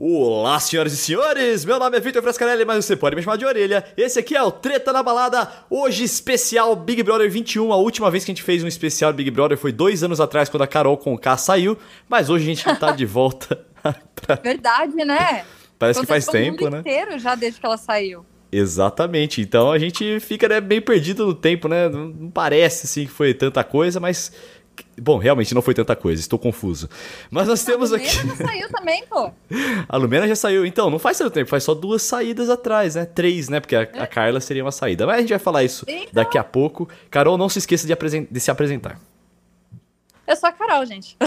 Olá, senhoras e senhores! Meu nome é Vitor Frescarelli, mas você pode me chamar de orelha. Esse aqui é o Treta na Balada, hoje especial Big Brother 21. A última vez que a gente fez um especial Big Brother foi dois anos atrás, quando a Carol com K saiu, mas hoje a gente tá de volta. pra... Verdade, né? Parece que faz tempo, né? inteiro já desde que ela saiu. Exatamente. Então a gente fica né, bem perdido no tempo, né? Não parece assim que foi tanta coisa, mas Bom, realmente não foi tanta coisa, estou confuso. Mas nós temos aqui. A Lumena já saiu também, pô. A Lumena já saiu, então, não faz tanto tempo, faz só duas saídas atrás, né? Três, né? Porque a, a Carla seria uma saída. Mas a gente vai falar isso então... daqui a pouco. Carol, não se esqueça de, de se apresentar. Eu sou a Carol, gente.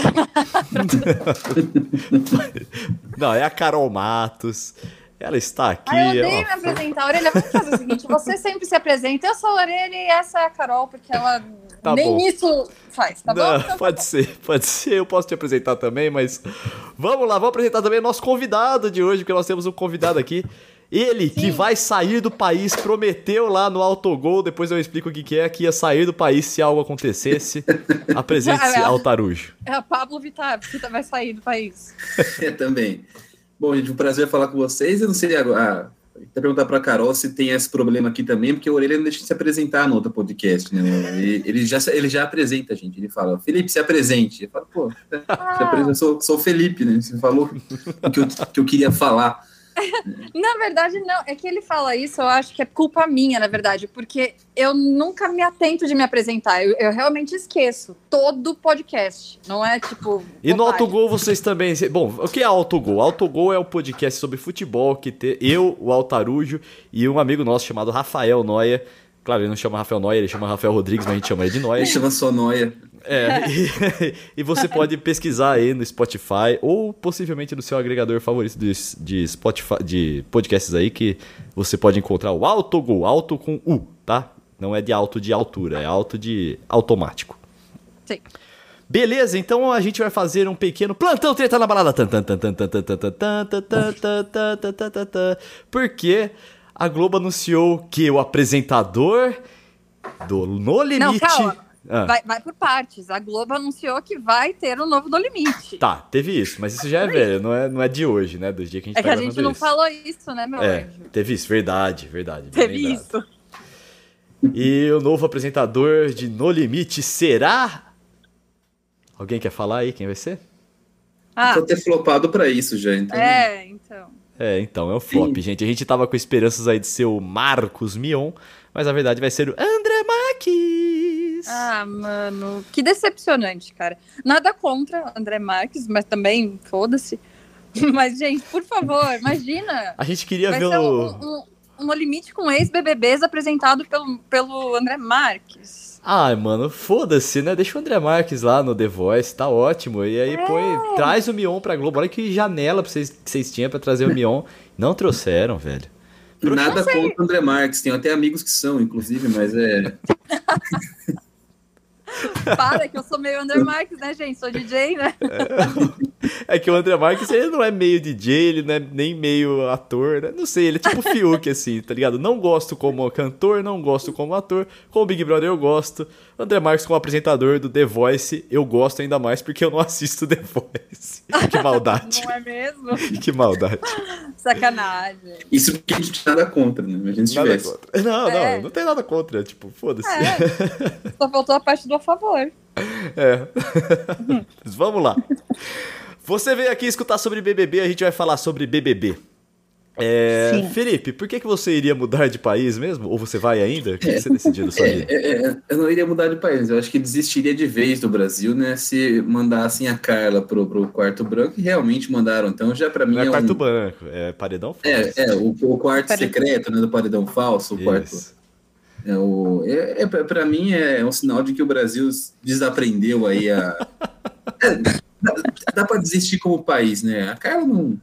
não, é a Carol Matos. Ela está aqui. Ah, eu odeio me apresentar. Orelha, vamos fazer o seguinte: você sempre se apresenta. Eu sou a Orelha e essa é a Carol, porque ela Tá Nem bom. isso faz, tá Não, bom? Então, pode tá ser, pode ser. Eu posso te apresentar também, mas vamos lá, vamos apresentar também o nosso convidado de hoje, porque nós temos um convidado aqui. Ele Sim. que vai sair do país, prometeu lá no autogol, depois eu explico o que, que é, que ia sair do país se algo acontecesse. Apresente-se, é, Altarujo. É a Pablo Vittar, que vai sair do país. é, também. Bom, gente, um prazer falar com vocês. Eu não sei agora até perguntar para a Carol se tem esse problema aqui também, porque o Orelha não deixa de se apresentar no outro podcast, né? Ele, ele, já, ele já apresenta a gente, ele fala, Felipe, se apresente. Eu falo, pô, ah. eu sou, sou o Felipe, né? Você falou o que eu, que eu queria falar. na verdade, não. É que ele fala isso, eu acho que é culpa minha, na verdade, porque eu nunca me atento de me apresentar. Eu, eu realmente esqueço todo podcast. Não é tipo. E no Autogol vocês também. Bom, o que é Autogol? Autogol é o um podcast sobre futebol que te, eu, o Altarujo e um amigo nosso chamado Rafael Noia. Claro, ele não chama Rafael Noia, ele chama Rafael Rodrigues, mas a gente chama ele de Noia. Ele chama só Noia. É, e, e, você pode pesquisar aí no Spotify ou possivelmente no seu agregador favorito de, de, Spotify, de podcasts aí que você pode encontrar o Autogol, alto com U, tá? Não é de alto de altura, é alto de automático. Sim. Beleza, então a gente vai fazer um pequeno plantão treta na balada. Porque a Globo anunciou que o apresentador do No Limite. Não. Ah. Vai, vai por partes. A Globo anunciou que vai ter um novo No Limite. Tá, teve isso, mas isso já é velho, não é, não é de hoje, né? Do dia que a gente É tá que a gente não isso. falou isso, né, meu é, anjo? Teve isso, verdade, verdade. Teve isso. E o novo apresentador de No Limite será. Alguém quer falar aí quem vai ser? Ah. Vou ter flopado pra isso já, então. É, então. É, então, é o flop, Sim. gente. A gente tava com esperanças aí de ser o Marcos Mion, mas a verdade vai ser o André Marques. Ah, mano, que decepcionante, cara. Nada contra André Marques, mas também, foda-se. Mas, gente, por favor, imagina. A gente queria ver o. Um, um, um limite com ex-BBBs apresentado pelo, pelo André Marques. Ai, mano, foda-se, né? Deixa o André Marques lá no The Voice, tá ótimo. E aí, é. põe, traz o Mion pra Globo. Olha que janela vocês, que vocês tinham pra trazer o Mion. Não trouxeram, velho. Nada contra o André Marques, tenho até amigos que são, inclusive, mas é. Para, que eu sou meio André Marques, né, gente? Sou DJ, né? É, que o André Marques, ele não é meio DJ, ele não é nem meio ator, né? Não sei, ele é tipo Fiuk, assim, tá ligado? Não gosto como cantor, não gosto como ator. Com o Big Brother eu gosto. André Marques como apresentador do The Voice, eu gosto ainda mais porque eu não assisto The Voice. Que maldade. não é mesmo? Que maldade. Sacanagem. Isso porque a gente nada contra, né? Imagina se tivesse. Contra. Não, é. não, não tem nada contra. Tipo, foda-se. É. Só faltou a parte do a favor. É. Vamos lá. Você veio aqui escutar sobre BBB, a gente vai falar sobre BBB. É, Felipe, por que, que você iria mudar de país mesmo? Ou você vai ainda? O que, é, que você decidiu da sua é, vida? É, é, eu não iria mudar de país, eu acho que desistiria de vez do Brasil, né? Se mandassem a Carla pro, pro quarto branco, e realmente mandaram. Então já para mim não é, é quarto um... branco, é paredão falso. É, é o, o quarto paredão. secreto, né? Do paredão falso, o Isso. quarto. É, o, é, é para mim é um sinal de que o Brasil desaprendeu aí a. É, dá, dá para desistir como país, né? A Carla não.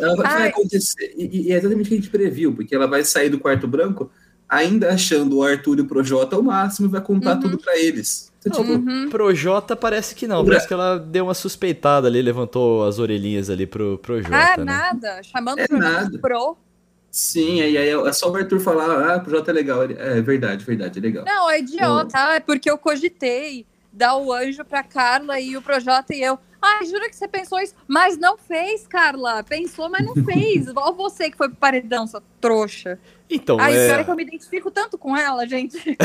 Ela vai acontecer. E, e, é exatamente o que a gente previu, porque ela vai sair do quarto branco ainda achando o Arthur e o Projota o máximo e vai contar uhum. tudo para eles. Então, tipo, uhum. Projota parece que não, parece que ela deu uma suspeitada ali, levantou as orelhinhas ali pro Projota. Ah, né? nada. Chamando é nada. pro. Sim, aí, aí é só o Arthur falar, ah, Projota é legal. É verdade, verdade, é legal. Não, é idiota, é porque eu cogitei dar o anjo pra Carla e o Projota e eu. Ai, jura que você pensou isso? Mas não fez, Carla. Pensou, mas não fez. Igual você que foi pro paredão, sua trouxa. Então, Ai, é... pior é que eu me identifico tanto com ela, gente.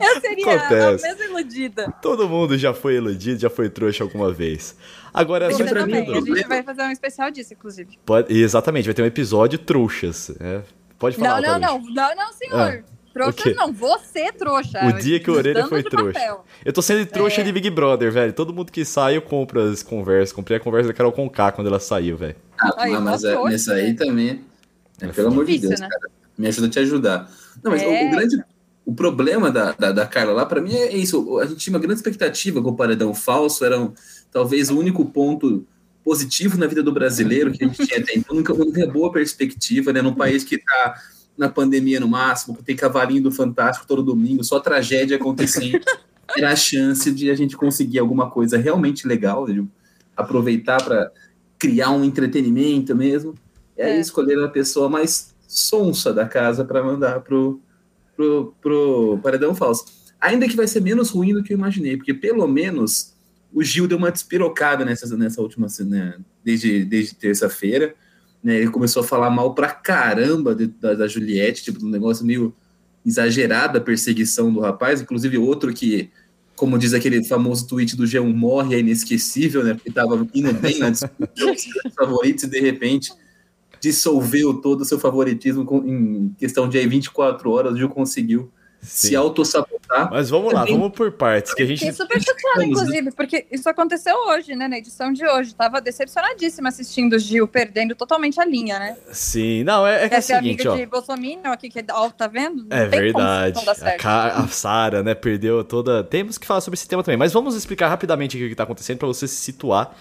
eu seria Acontece. a mesma iludida. Todo mundo já foi iludido, já foi trouxa alguma vez. Agora, Você pra mim, também. A gente vai fazer um especial disso, inclusive. pode... Exatamente, vai ter um episódio trouxas. né? Pode falar, Não, não, não. Não, não, senhor. o trouxa quê? não, você trouxa. O dia que o Orelha foi trouxa. papel. Eu tô sendo trouxa É. de Big Brother, velho. Todo mundo que sai, eu compro as conversas. Comprei a conversa da Carol Conká quando ela saiu, velho. Ah, Aí, mas é, trouxa, nessa aí né? também. é, pelo amor de Deus, né? cara. Me ajuda a te ajudar. Não, mas o- É. o, grande. O problema da, da, da Carla lá, pra mim, é isso. A gente tinha uma grande expectativa com o paredão falso. Era um- talvez o único ponto positivo na vida do brasileiro que a gente tinha até então. Nunca, nunca é boa perspectiva, né? Num país que tá na pandemia no máximo, que tem cavalinho do Fantástico todo domingo, só tragédia acontecendo. Era a chance de a gente conseguir alguma coisa realmente legal, de aproveitar para criar um entretenimento mesmo. E aí É. escolheram a pessoa mais sonsa da casa para mandar pro, pro, pro Paredão Falso. Ainda que vai ser menos ruim do que eu imaginei, porque pelo menos o Gil deu uma despirocada nessa, nessa última né, desde, desde terça-feira. Né, ele começou a falar mal pra caramba de- da, da Juliette, tipo, um negócio meio exagerado a perseguição do rapaz. Inclusive, outro que, como diz aquele famoso tweet do G1 morre, é inesquecível, né? Porque tava indo bem na dos favoritos e de repente dissolveu todo o seu favoritismo com- em questão de aí 24 horas, o Gil conseguiu se Sim. autossabotar. Mas vamos lá, É bem- vamos por partes. Que a gente. Fiquei super né? inclusive, porque isso aconteceu hoje, né? Na edição de hoje. Tava decepcionadíssima assistindo o Gil perdendo totalmente a linha, né? Sim, não, é, é que é o Essa é a seguinte, amiga ó. de Bolsonaro aqui, que ó, tá vendo? Não É verdade. A, a Sara, né, perdeu toda. Temos que falar sobre esse tema também, mas vamos explicar rapidamente aqui o que tá acontecendo pra você se situar.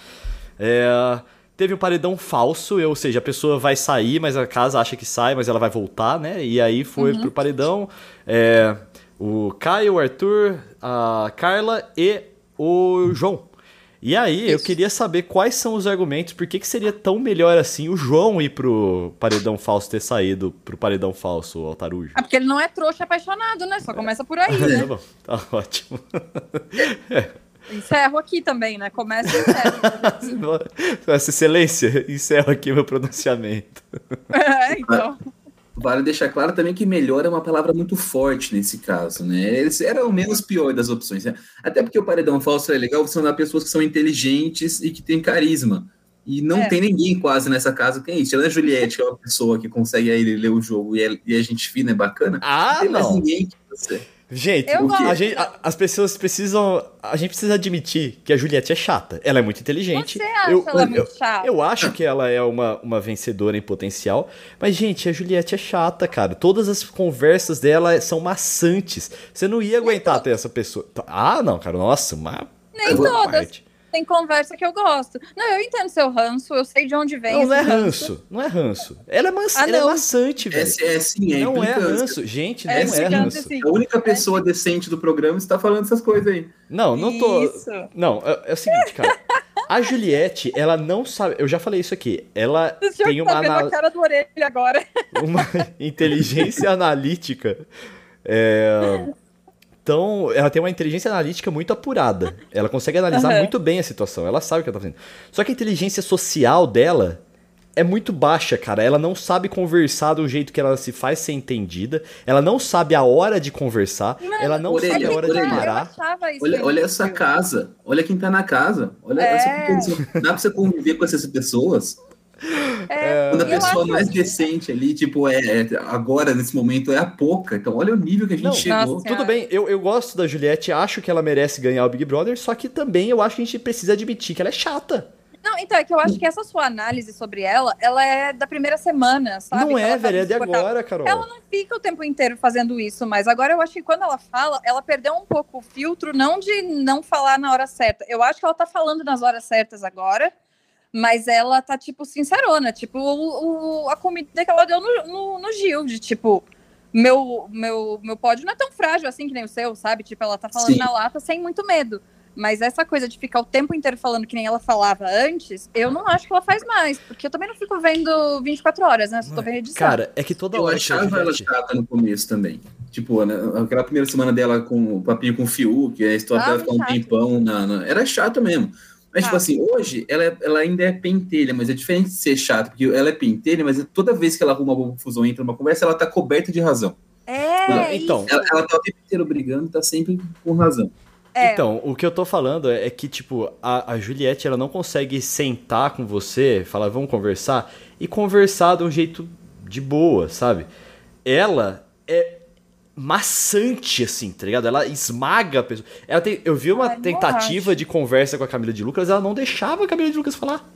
É, Teve um paredão falso, ou seja, a pessoa vai sair, mas a casa acha que sai, mas ela vai voltar, né? E aí foi Uhum. pro paredão. é, o Caio, o Arthur, a Carla e o João. E aí, eu Isso. queria saber quais são os argumentos, por que, que seria tão melhor assim o João ir pro paredão falso ter saído pro paredão falso, Altarujo? Ah, porque ele não é trouxa apaixonado, né? Só começa por aí, Tá né? bom, tá ótimo. Encerro aqui também, né? Começa e encerra. Essa excelência, encerro aqui meu pronunciamento. é, então. Vale deixar claro também que melhor é uma palavra muito forte nesse caso, né? Eles eram o menos pior das opções, né? Até porque o paredão falso é legal, são das pessoas que são inteligentes e que têm carisma. E não É. tem ninguém quase nessa casa que tem isso. Ela é a Juliette, que é uma pessoa que consegue aí ler o jogo e é, e é gente fina, é bacana. Ah, não tem mais não. ninguém que você. Gente, Eu a gente- a- as pessoas precisam. A gente precisa admitir que a Juliette é chata. Ela é muito inteligente. Você acha eu, ela eu- muito chata? eu acho que ela é uma, uma vencedora em potencial. Mas, gente, a Juliette é chata, cara. Todas as conversas dela são maçantes. Você não ia aguentar ter essa pessoa. Ah, não, cara. Nossa, uma. Nem todas. parte. Tem conversa que eu gosto. Não, eu entendo seu ranço, eu sei de onde vem Não, esse não é ranço. Não é ranço. Ela é, mansa, Ah, ela é maçante, velho. É, é sim, é não é ranço. Gente, não É é, ranço. sim. A única pessoa decente do programa está falando essas coisas aí. Não, não tô. Isso. Não, é, é o seguinte, cara. A Juliette, ela não sabe. Eu já falei isso aqui. Ela tem tá uma, vendo ana- a cara do orelha agora. uma inteligência analítica. É, Então, ela tem uma inteligência analítica muito apurada. Ela consegue analisar Aham. muito bem a situação. Ela sabe o que ela tá fazendo. Só que a inteligência social dela é muito baixa, cara. Ela não sabe conversar do jeito que ela se faz ser entendida. Ela não sabe a hora de conversar. ela não orelha, sabe a hora de orelha. Eu parar. Olha, olha essa casa, olha quem tá na casa. Olha É. essa. Dá pra você conviver com essas pessoas? É, Quando a pessoa acho- mais decente ali, tipo, é, é- agora, nesse momento, é a pouca. Então, olha o nível que a gente Não, chegou. Nossa. Tudo bem, eu, eu gosto da Juliette, acho que ela merece ganhar o Big Brother, só que também eu acho que a gente precisa admitir que ela é chata. Não, então, é que eu acho que essa sua análise sobre ela, ela é da primeira semana, sabe? não Que é, ela tá velho, é de agora, Carol. Ela não fica o tempo inteiro fazendo isso, mas agora eu acho que quando ela fala, ela perdeu um pouco o filtro, não de não falar na hora certa. Eu acho que ela tá falando nas horas certas agora, mas ela tá, tipo, sincerona, tipo, o, o- a comida que ela deu no, no, no Gil, de tipo. Meu, meu, meu pódio não é tão frágil assim que nem o seu, sabe? Tipo, ela tá falando Sim. na lata sem muito medo. Mas essa coisa de ficar o tempo inteiro falando que nem ela falava antes, eu não acho que ela faz mais. Porque eu também não fico vendo 24 horas, né? Só tô vendo edição. Cara, é que toda Eu hora a achava ela Juliette... chata no começo também. Tipo, né, aquela primeira semana dela com o papinho com o Fiuk, a história ah, dela ficar um tempão na, na, Era chato mesmo. Mas, tipo ah. tipo assim, hoje ela, é, ela ainda é pentelha, mas é diferente de ser chata, porque ela é pentelha, mas toda vez que ela arruma uma confusão entra numa conversa, ela tá coberta de razão. É, então. Ela, ela tá o tempo inteiro brigando, tá sempre com razão. É. Então, o que eu tô falando é que, tipo, a, a Juliette, ela não consegue sentar com você, falar, vamos conversar, e conversar de um jeito de boa, sabe? Ela é maçante, assim, tá ligado? Ela esmaga a pessoa. Ela tem, eu vi uma Ai, tentativa de conversa com a Camila de Lucas, ela não deixava a Camila de Lucas falar.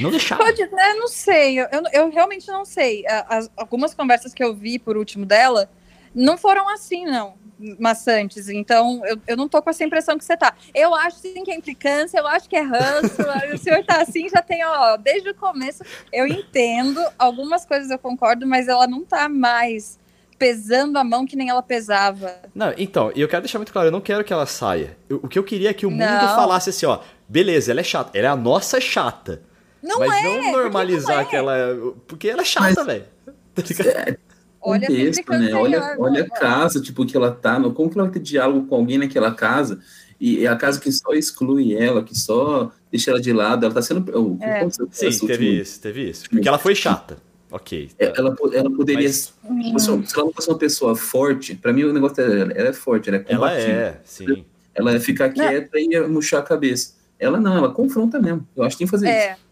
Não deixava. Pode, né? Não sei. Eu, eu realmente não sei. As, algumas conversas que eu vi por último dela não foram assim, não maçantes. Então, eu, eu não tô com essa impressão que você tá. Eu acho sim que é implicância, eu acho que é ranço. o senhor tá assim, já tem, ó, desde o começo. Eu entendo, algumas coisas eu concordo, mas ela não tá mais pesando a mão que nem ela pesava. Não, então, e eu quero deixar muito claro, eu não quero que ela saia. Eu, o que eu queria é que o mundo não. falasse assim, ó, beleza, ela é chata, ela é a nossa chata. Não mas é, não normalizar não é. que ela é. Porque ela é chata, velho. Olha contexto, né? Olha, olha a casa, tipo, que ela tá, no, como que ela vai ter diálogo com alguém naquela casa? E é a casa que só exclui ela, que só deixa ela de lado, ela tá sendo. Oh, é. Sim, teve último... isso, teve isso. Porque ela foi chata. Ok. Tá. Ela, ela poderia. Mas... Se ela não fosse uma pessoa forte, pra mim o negócio dela, ela é forte, ela é combativa. Ela é, sim. Ela é ficar quieta não. e murchar a cabeça. Ela não, ela confronta mesmo. Eu acho que tem que fazer é. isso.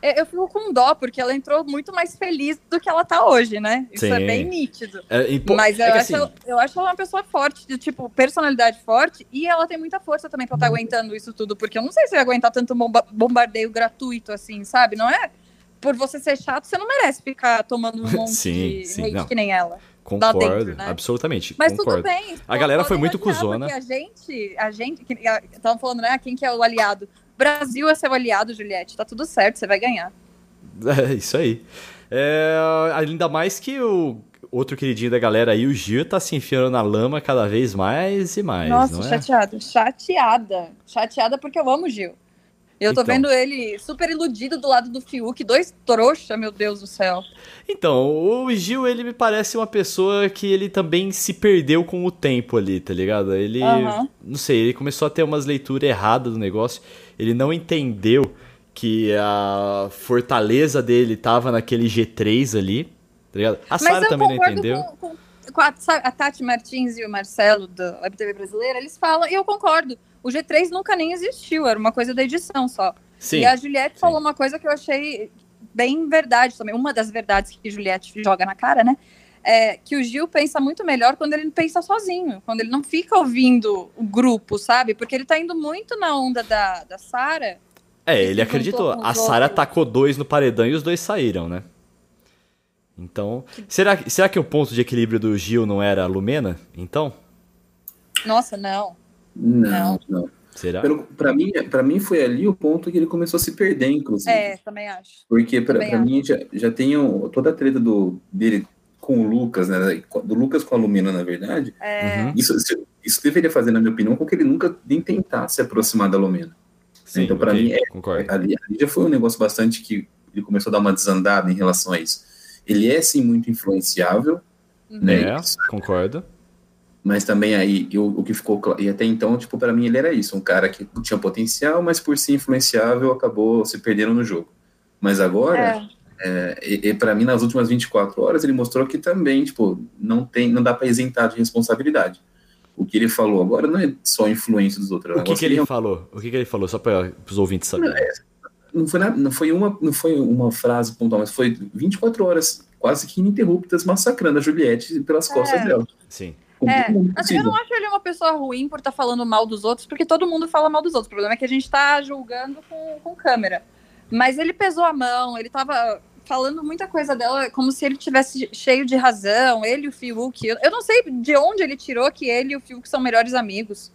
É, eu fico com dó, porque ela entrou muito mais feliz do que ela tá hoje, né? Isso é Sim. é bem nítido. É, Mas eu, é acho, assim... eu acho ela uma pessoa forte, de tipo, personalidade forte, e ela tem muita força também pra estar tá uhum. aguentando isso tudo, porque eu não sei se eu ia aguentar tanto bombardeio gratuito assim, sabe? Não é? Por você ser chato, você não merece ficar tomando um monte sim, de sim, não. que nem ela. Concordo, dentro, né? absolutamente. Mas concordo. tudo bem. A galera foi muito cuzona. A gente, a gente, estavam falando, né? Quem que é o aliado? Brasil é seu aliado, Juliette. Tá tudo certo, você vai ganhar. É, isso aí. É, ainda mais que o outro queridinho da galera aí, o Gil, tá se enfiando na lama cada vez mais e mais. Nossa, é? chateada. Chateada. Chateada porque eu amo o Gil. Eu tô então. vendo ele super iludido do lado do Fiuk, dois trouxa, meu Deus do céu. Então, o Gil, ele me parece uma pessoa que ele também se perdeu com o tempo ali, tá ligado? Ele, uhum. não sei, ele começou a ter umas leituras erradas do negócio, ele não entendeu que a fortaleza dele tava naquele G3 ali, tá ligado? A Sara também não entendeu. Com, com, com a, a, Tati Martins e o Marcelo da WebTV brasileira, eles falam, e eu concordo o G3 nunca nem existiu, era uma coisa da edição só. Sim, e a Juliette sim. falou uma coisa que eu achei bem verdade também, uma das verdades que a Juliette joga na cara, né? É que o Gil pensa muito melhor quando ele pensa sozinho, quando ele não fica ouvindo o grupo, sabe? Porque ele tá indo muito na onda da, da Sara. É, ele acreditou. A Sara tacou dois no paredão e os dois saíram, né? Então, será, será que o ponto de equilíbrio do Gil não era a Lumena, então? Nossa, não. Não, não. Será? Para mim, para mim foi ali o ponto que ele começou a se perder, inclusive. É, também acho. Porque para mim já, já tem toda a treta do, dele com o Lucas, né? Do Lucas com a Lumina, na verdade. É. Uhum. Isso, isso deveria fazer, na minha opinião, com que ele nunca nem tentar se aproximar da Lumina. Sim, então, para mim, é, ali, ali, já foi um negócio bastante que ele começou a dar uma desandada em relação a isso. Ele é, sim, muito influenciável. Uhum. Né? É, concordo. Mas também aí, eu, o que ficou e até então, tipo, para mim ele era isso, um cara que tinha potencial, mas por ser influenciável acabou se perdendo no jogo. Mas agora, é. É, e, e para mim nas últimas 24 horas ele mostrou que também, tipo, não tem, não dá para isentar de responsabilidade. O que ele falou agora não é só influência dos outros. O que, que ele é... falou? O que, que ele falou? Só para os ouvintes saberem. Não, é, não, foi não, foi uma, não foi uma frase pontual, mas foi 24 horas quase que ininterruptas massacrando a Juliette pelas costas é. dela. Sim. É, assim, eu não acho ele uma pessoa ruim por estar tá falando mal dos outros, porque todo mundo fala mal dos outros. O problema é que a gente está julgando com, com câmera. Mas ele pesou a mão, ele estava falando muita coisa dela como se ele tivesse cheio de razão, ele e o Fiuk. Eu, eu não sei de onde ele tirou que ele e o Fiuk são melhores amigos.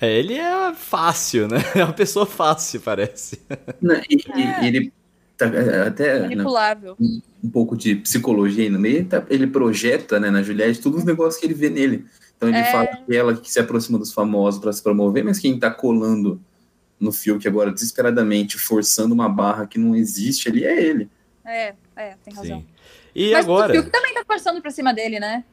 É, ele é fácil, né? É uma pessoa fácil, parece. Não, e, é. e ele tá, é, até manipulável. Não, um pouco de psicologia aí no meio, tá, ele projeta né, na Juliette todos os negócios que ele vê nele. Então ele é... fala que ela que se aproxima dos famosos para se promover, mas quem está colando no Fiuk agora desesperadamente, forçando uma barra que não existe ali, é ele. É, é, tem razão. Sim. E Mas agora? o Fiuk também tá forçando pra cima dele, né?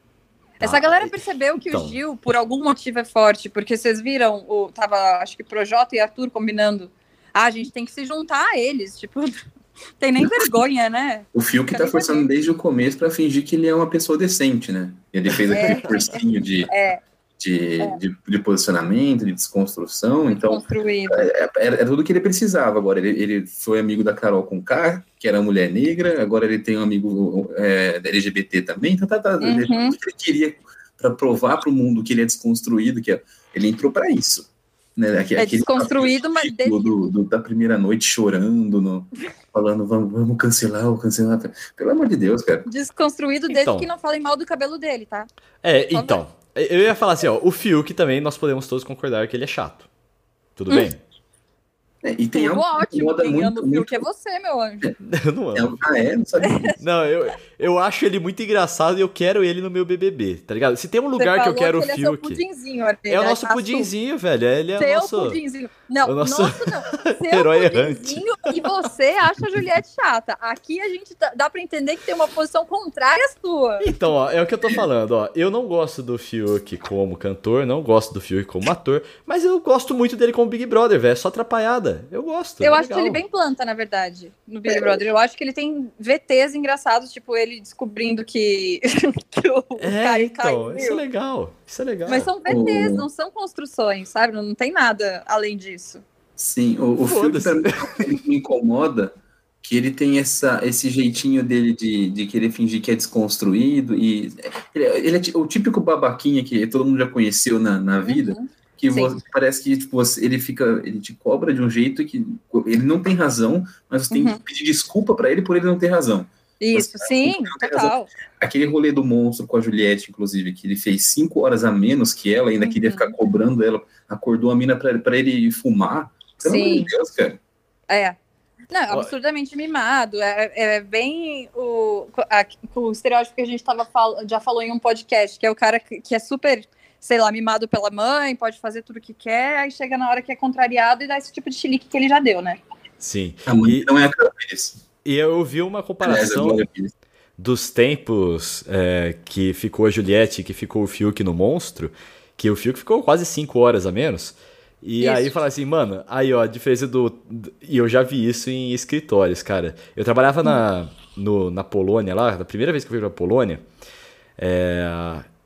Essa Ah, galera percebeu que então. o Gil, por algum motivo, é forte, porque vocês viram, o, tava, acho que Projota e Arthur combinando. Ah, a gente tem que se juntar a eles, tipo, tem nem vergonha, né? O Fiuk Quer tá forçando saber. desde o começo pra fingir que ele é uma pessoa decente, né? Ele fez É. aquele cursinho de, É, de, de, de posicionamento, de desconstrução, então construído. é- era, era tudo que ele precisava. Agora, ele, ele foi amigo da Carol Conká, que era mulher negra, agora ele tem um amigo é, LGBT também, então tá, tá, ele- Uhum. que ele queria para provar para o mundo que ele é desconstruído, que é- ele entrou para isso. Né? É aquele desconstruído, papel mas do, do- da primeira noite chorando, no- falando vamos, vamos cancelar, vamos cancelar. Pelo amor de Deus, cara. Desconstruído desde Então. que não falem mal do cabelo dele, tá? É, favor. então. Eu ia falar assim, ó, o Fiuk também nós podemos todos concordar que ele é chato. Tudo bem? É, e tem Tudo algo que ótimo, incomoda quem muito. ama o muito Fiuk é você, meu anjo. Eu não é amo. ah, é? Não sabia disso. Não, eu, eu acho ele muito engraçado e eu quero ele no meu BBB, tá ligado? Se tem um lugar que eu quero o ele é Fiuk. pudinzinho, Arthur, É o aí nosso tá pudinzinho, velho. Ele é o Seu nosso. pudinzinho. Não, o nosso nosso não. Seu herói pudinzinho e você acha a Juliette chata. Aqui a gente dá, dá pra entender que tem uma posição contrária à sua. Então, ó, é o que eu tô falando, ó. Eu não gosto do Fiuk como cantor, não gosto do Fiuk como ator, mas eu gosto muito dele como Big Brother, velho. É só atrapalhada. Eu gosto. Eu é acho legal. ele bem planta, na verdade, no Big Brother. Eu acho que ele tem VTs engraçados, tipo ele descobrindo que, que o É, cara então, caiu. isso é legal. Isso é legal. Mas são VTs, O- não são construções, sabe? Não tem nada além disso. Sim, o, o mim ele me incomoda que ele tem essa, esse jeitinho dele de, de querer fingir que é desconstruído e ele, é- ele é o típico babaquinha que todo mundo já conheceu na, na vida, Uhum. que você- parece que tipo, você- ele fica, ele te cobra de um jeito que ele não tem razão, mas você tem Uhum. que pedir desculpa pra ele por ele não ter razão. Isso, Você- sim, total. Aquele rolê do monstro com a Juliette, inclusive, que ele fez cinco horas a menos que ela, ainda queria Uhum. ficar cobrando ela, acordou a mina pra, pra ele fumar. Pelo amor Sim. de Deus, cara. É. Não, absurdamente mimado. É, é bem o, a- o estereótipo que a gente tava fal, já falou em um podcast, que é o cara que, que é super, sei lá, mimado pela mãe, pode fazer tudo o que quer, aí chega na hora que é contrariado e dá esse tipo de chilique que ele já deu, né? Sim. A mãe E, não é a Pires. E eu vi uma comparação dos tempos é, que ficou a Juliette, que ficou o Fiuk no Monstro, que o Fiuk ficou quase 5 horas a menos. E Isso. aí fala assim, mano, aí ó, a diferença do. do- E eu já vi isso em escritórios, cara. Eu trabalhava na, no- na Polônia lá, da primeira vez que eu fui pra Polônia. é,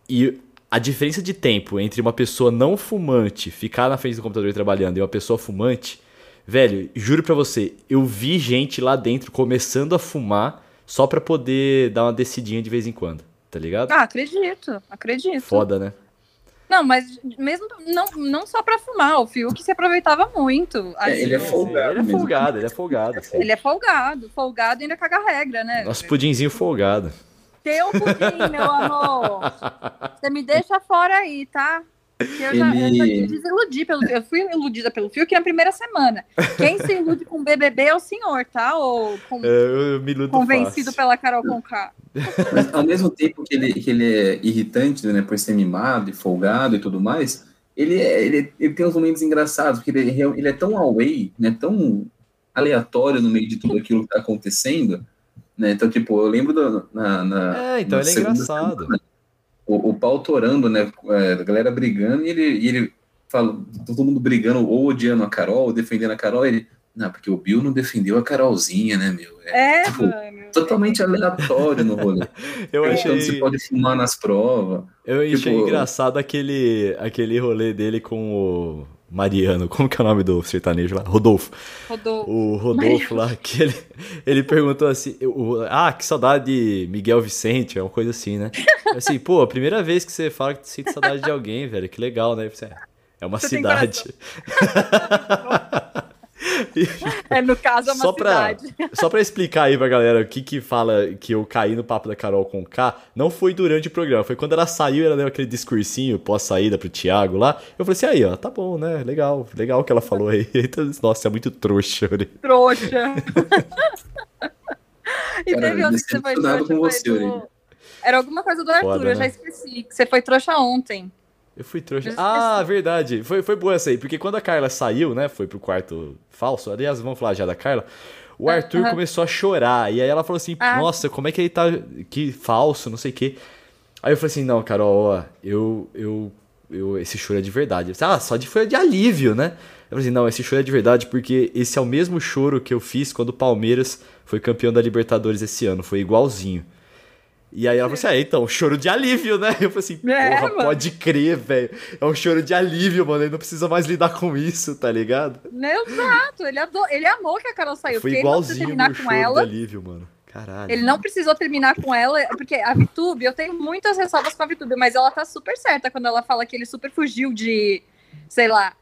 e a diferença de tempo entre uma pessoa não fumante ficar na frente do computador trabalhando e uma pessoa fumante, velho, juro pra você, eu vi gente lá dentro começando a fumar só pra poder dar uma descidinha de vez em quando, tá ligado? Ah, acredito, acredito. Foda, né? Não, mas mesmo não, não só pra fumar, o Fiuk se aproveitava muito. É, ele é assim, folgado Ele é folgado, ele é folgado. assim. Ele é folgado, folgado ainda caga regra, né? Nosso pudinzinho folgado. Teu pudim, meu amor. Você me deixa fora aí, tá? Eu, já, eu já Ele- te desiludi pelo Eu fui iludida pelo Fiuk na primeira semana. Quem se ilude com BBB é o senhor, tá? Ou com- É, Eu, eu me iludo convencido fácil. pela Carol Conká. Mas ao mesmo tempo que ele, que ele é irritante, né, por ser mimado e folgado e tudo mais, ele, é- ele, ele tem uns momentos engraçados, porque ele, é ele é tão away, né, tão aleatório no meio de tudo aquilo que tá acontecendo, né, então, tipo, eu lembro do, na, na- É, então na ele é engraçado. semana, o, o pau torando, né, é, a galera brigando, e ele, e ele fala, todo mundo brigando, ou odiando a Carol, ou defendendo a Carol, ele, não, porque o Bill não defendeu a Carolzinha, né, meu, É, tipo, mano. totalmente aleatório no rolê. Eu Então achei, você pode fumar nas provas. eu achei tipo- engraçado aquele, aquele rolê dele com o Mariano. Como que é o nome do sertanejo lá? Rodolfo. Rodou. O Rodolfo lá, que ele, ele perguntou assim: o- Ah, que saudade de Miguel Vicente, é uma coisa assim, né? Assim, pô, a primeira vez que você fala que sente saudade de alguém, velho, que legal, né? Você, É uma Você cidade. É, no caso, é uma só pra, cidade. só pra explicar aí pra galera o que que fala que eu caí no papo da Carol com K, não foi durante o programa, foi quando ela saiu, ela deu aquele discursinho pós-saída pro Thiago lá. Eu falei assim, aí, ó, tá bom, né? Legal, legal o que ela falou aí. Então, Nossa, é muito trouxa. né? Trouxa. e Cara, teve outro que você foi trouxa. com foi você, do-. Era alguma coisa do Arthur, Foda, eu já né? esqueci. Que você foi trouxa ontem. Eu fui trouxa. Ah, verdade. Foi, foi boa essa aí, porque quando a Carla saiu, né? Foi pro quarto falso. Aliás, vamos falar já da Carla. O Arthur começou a chorar. E aí ela falou assim: ah. Nossa, como é que ele tá. Que falso, não sei o quê. Aí eu falei assim: Não, Carol, ó, eu, eu, eu. Esse choro é de verdade. ah, só de foi de alívio, né? Eu falei assim: Não, esse choro é de verdade porque esse é o mesmo choro que eu fiz quando o Palmeiras foi campeão da Libertadores esse ano. Foi igualzinho. E aí ela falou assim: é, então, choro de alívio, né? Eu falei assim: é, porra, mano. pode crer, velho. É um choro de alívio, mano. Ele não precisa mais lidar com isso, tá ligado? Exato. Ele, ador... ele amou que a Carol saiu. Foi igualzinho o choro ela. de alívio, mano. Caralho. Ele não precisou terminar com ela, porque a Vitube, eu tenho muitas ressalvas com a Vitube, mas ela tá super certa quando ela fala que ele super fugiu de, sei lá,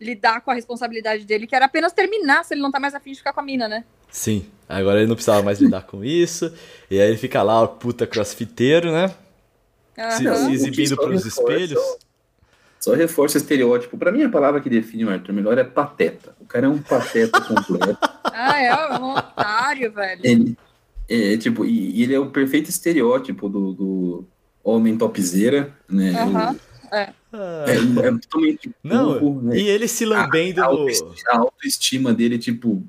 lidar com a responsabilidade dele, que era apenas terminar se ele não tá mais afim de ficar com a mina, né? Sim, agora ele não precisava mais lidar com isso. E aí ele fica lá, o puta crossfiteiro, né? Uhum. Se, se exibindo pros espelhos. Só reforça o estereótipo. Pra mim, a palavra que define o Arthur melhor é pateta. O cara é um pateta completo. Ah, é? Um otário, velho. Ele, é, tipo, e, e, ele é o perfeito estereótipo do, do homem topzeira, né? Uhum. É. É, é totalmente Não, burro, né? e ele se lambendo. A, a, autoestima, a autoestima dele, tipo,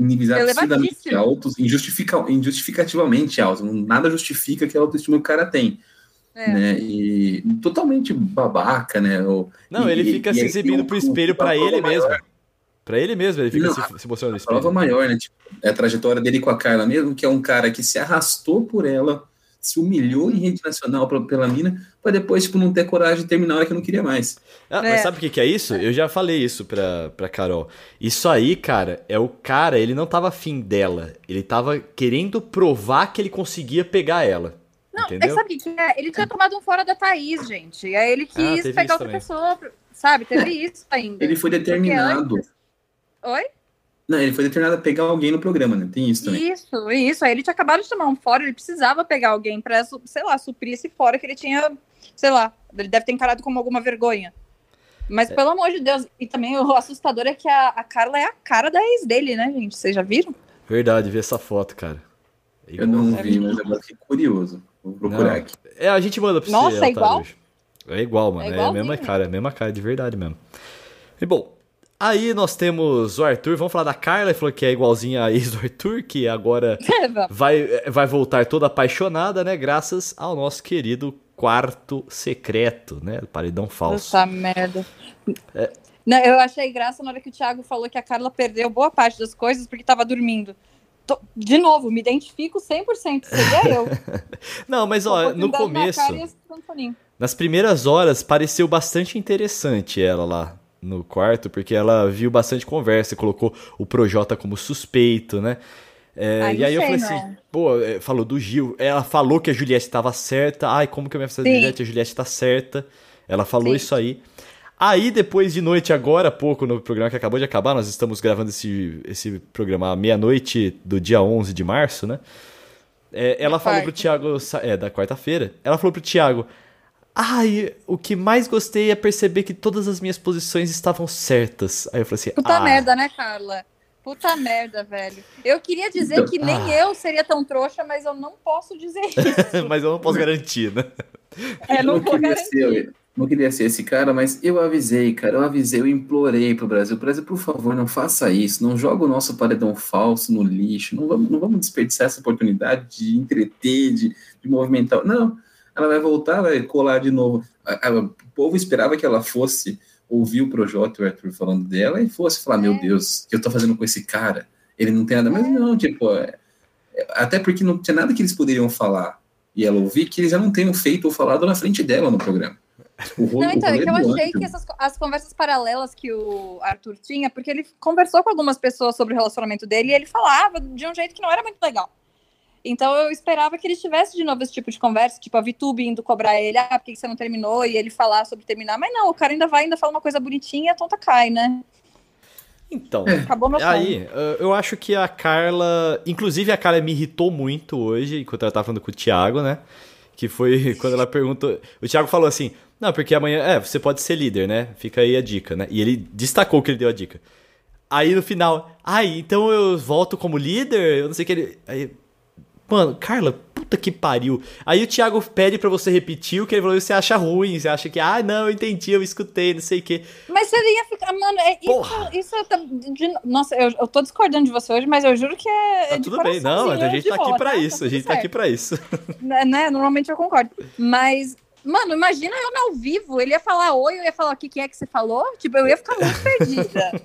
níveis absurdamente altos, injustifica, injustificativamente altos. Nada justifica que a autoestima que o cara tem. É. Né? E totalmente babaca, né? O, não, e, ele fica e, se exibindo um, pro espelho para ele mesmo. Para ele mesmo, ele fica não, se, se mostrando no espelho. A prova maior, né? Tipo, é a trajetória dele com a Carla mesmo, que é um cara que se arrastou por ela, se humilhou em rede nacional pra, pela mina, para depois, tipo, não ter coragem de terminar a hora que não queria mais. Ah, é. Mas sabe o que, que é isso? Eu já falei isso pra, pra Carol. Isso aí, cara, é o cara, ele não tava afim dela. Ele tava querendo provar que ele conseguia pegar ela. Não, entendeu? sabe o que é? Ele tinha tomado um fora da Thaís, gente. E aí ele ah, quis ah, pegar outra também. pessoa, sabe? Teve isso ainda. Ele foi determinado. Antes... Oi? Não, ele foi determinado a pegar alguém no programa, né? Tem isso também. Isso, isso. Aí ele tinha acabado de tomar um fora, ele precisava pegar alguém pra, sei lá, suprir esse fora que ele tinha, sei lá, ele deve ter encarado como alguma vergonha. Mas, é. pelo amor de Deus, e também o assustador é que a, a Carla é a cara da ex dele, né, gente? Vocês já viram? Verdade, vi essa foto, cara. É eu não vi, mas agora fiquei curioso. Vou procurar não. aqui. É, a gente manda pra Nossa, você. Nossa, é igual? É igual, mano. É, é a mesma cara, é a mesma cara, de verdade mesmo. E bom, Aí nós temos o Arthur, vamos falar da Carla, ele falou que é igualzinha a ex do Arthur, que agora vai, vai voltar toda apaixonada, né? Graças ao nosso querido quarto secreto, né? Paredão falso. Puta merda. É. Não, eu achei graça na hora que o Thiago falou que a Carla perdeu boa parte das coisas porque tava dormindo. Tô, de novo, me identifico 100%, seria eu. Não, mas ó, no começo, nas primeiras horas, pareceu bastante interessante ela lá no quarto, porque ela viu bastante conversa, colocou o Projota como suspeito, né? É, e aí sei, eu falei assim, é. pô, falou do Gil, ela falou que a Juliette estava certa, ai, como que eu me afastar da Juliette? A Juliette está certa, ela falou Sim. isso aí. Aí, depois de noite, agora há pouco, no programa que acabou de acabar, nós estamos gravando esse, esse programa à meia-noite do dia 11 de março, né? É, ela da falou quarta. pro Thiago, é, da quarta-feira, ela falou pro Thiago, Ai, o que mais gostei é perceber que todas as minhas posições estavam certas. Aí eu falei assim. Puta ah. merda, né, Carla? Puta merda, velho. Eu queria dizer então, que nem ah. eu seria tão trouxa, mas eu não posso dizer isso. mas eu não posso garantir, né? É, não, não vou garantir. Ser, não queria ser esse cara, mas eu avisei, cara. Eu avisei, eu implorei pro Brasil. Brasil, por favor, não faça isso. Não joga o nosso paredão falso no lixo. Não vamos, não vamos desperdiçar essa oportunidade de entreter, de, de movimentar. Não ela vai voltar, vai colar de novo. o povo esperava que ela fosse ouvir o Projota e o Arthur falando dela e fosse falar, é. meu Deus, o que eu tô fazendo com esse cara? Ele não tem nada, mas é. não, tipo, é, é, até porque não tinha nada que eles poderiam falar e ela ouvir que eles já não tenham feito ou falado na frente dela no programa. O não, então, é que eu achei que essas, as conversas paralelas que o Arthur tinha, porque ele conversou com algumas pessoas sobre o relacionamento dele e ele falava de um jeito que não era muito legal. Então eu esperava que ele tivesse de novo esse tipo de conversa, tipo a Vitube indo cobrar ele, ah, por que você não terminou? E ele falar sobre terminar. Mas não, o cara ainda vai, ainda fala uma coisa bonitinha e a tonta cai, né? Então, Acabou aí, eu acho que a Carla. Inclusive, a Carla me irritou muito hoje, enquanto ela tava falando com o Thiago, né? Que foi quando ela perguntou. O Thiago falou assim: Não, porque amanhã. É, você pode ser líder, né? Fica aí a dica, né? E ele destacou que ele deu a dica. Aí no final, ai, então eu volto como líder? Eu não sei o que ele. Aí, Mano, Carla, puta que pariu. Aí o Thiago pede para você repetir o que ele falou e você acha ruim, você acha que, ah, não, eu entendi, eu escutei, não sei o quê. Mas você ia ficar, mano, é, isso, isso de, nossa, eu, eu tô discordando de você hoje, mas eu juro que é. Tá tudo bem, não, a gente tá aqui para tá isso, tá a gente tá aqui para isso. Né, né, normalmente eu concordo. Mas Mano, imagina eu ao vivo, ele ia falar oi, eu ia falar o que, que é que você falou, tipo, eu ia ficar muito perdida.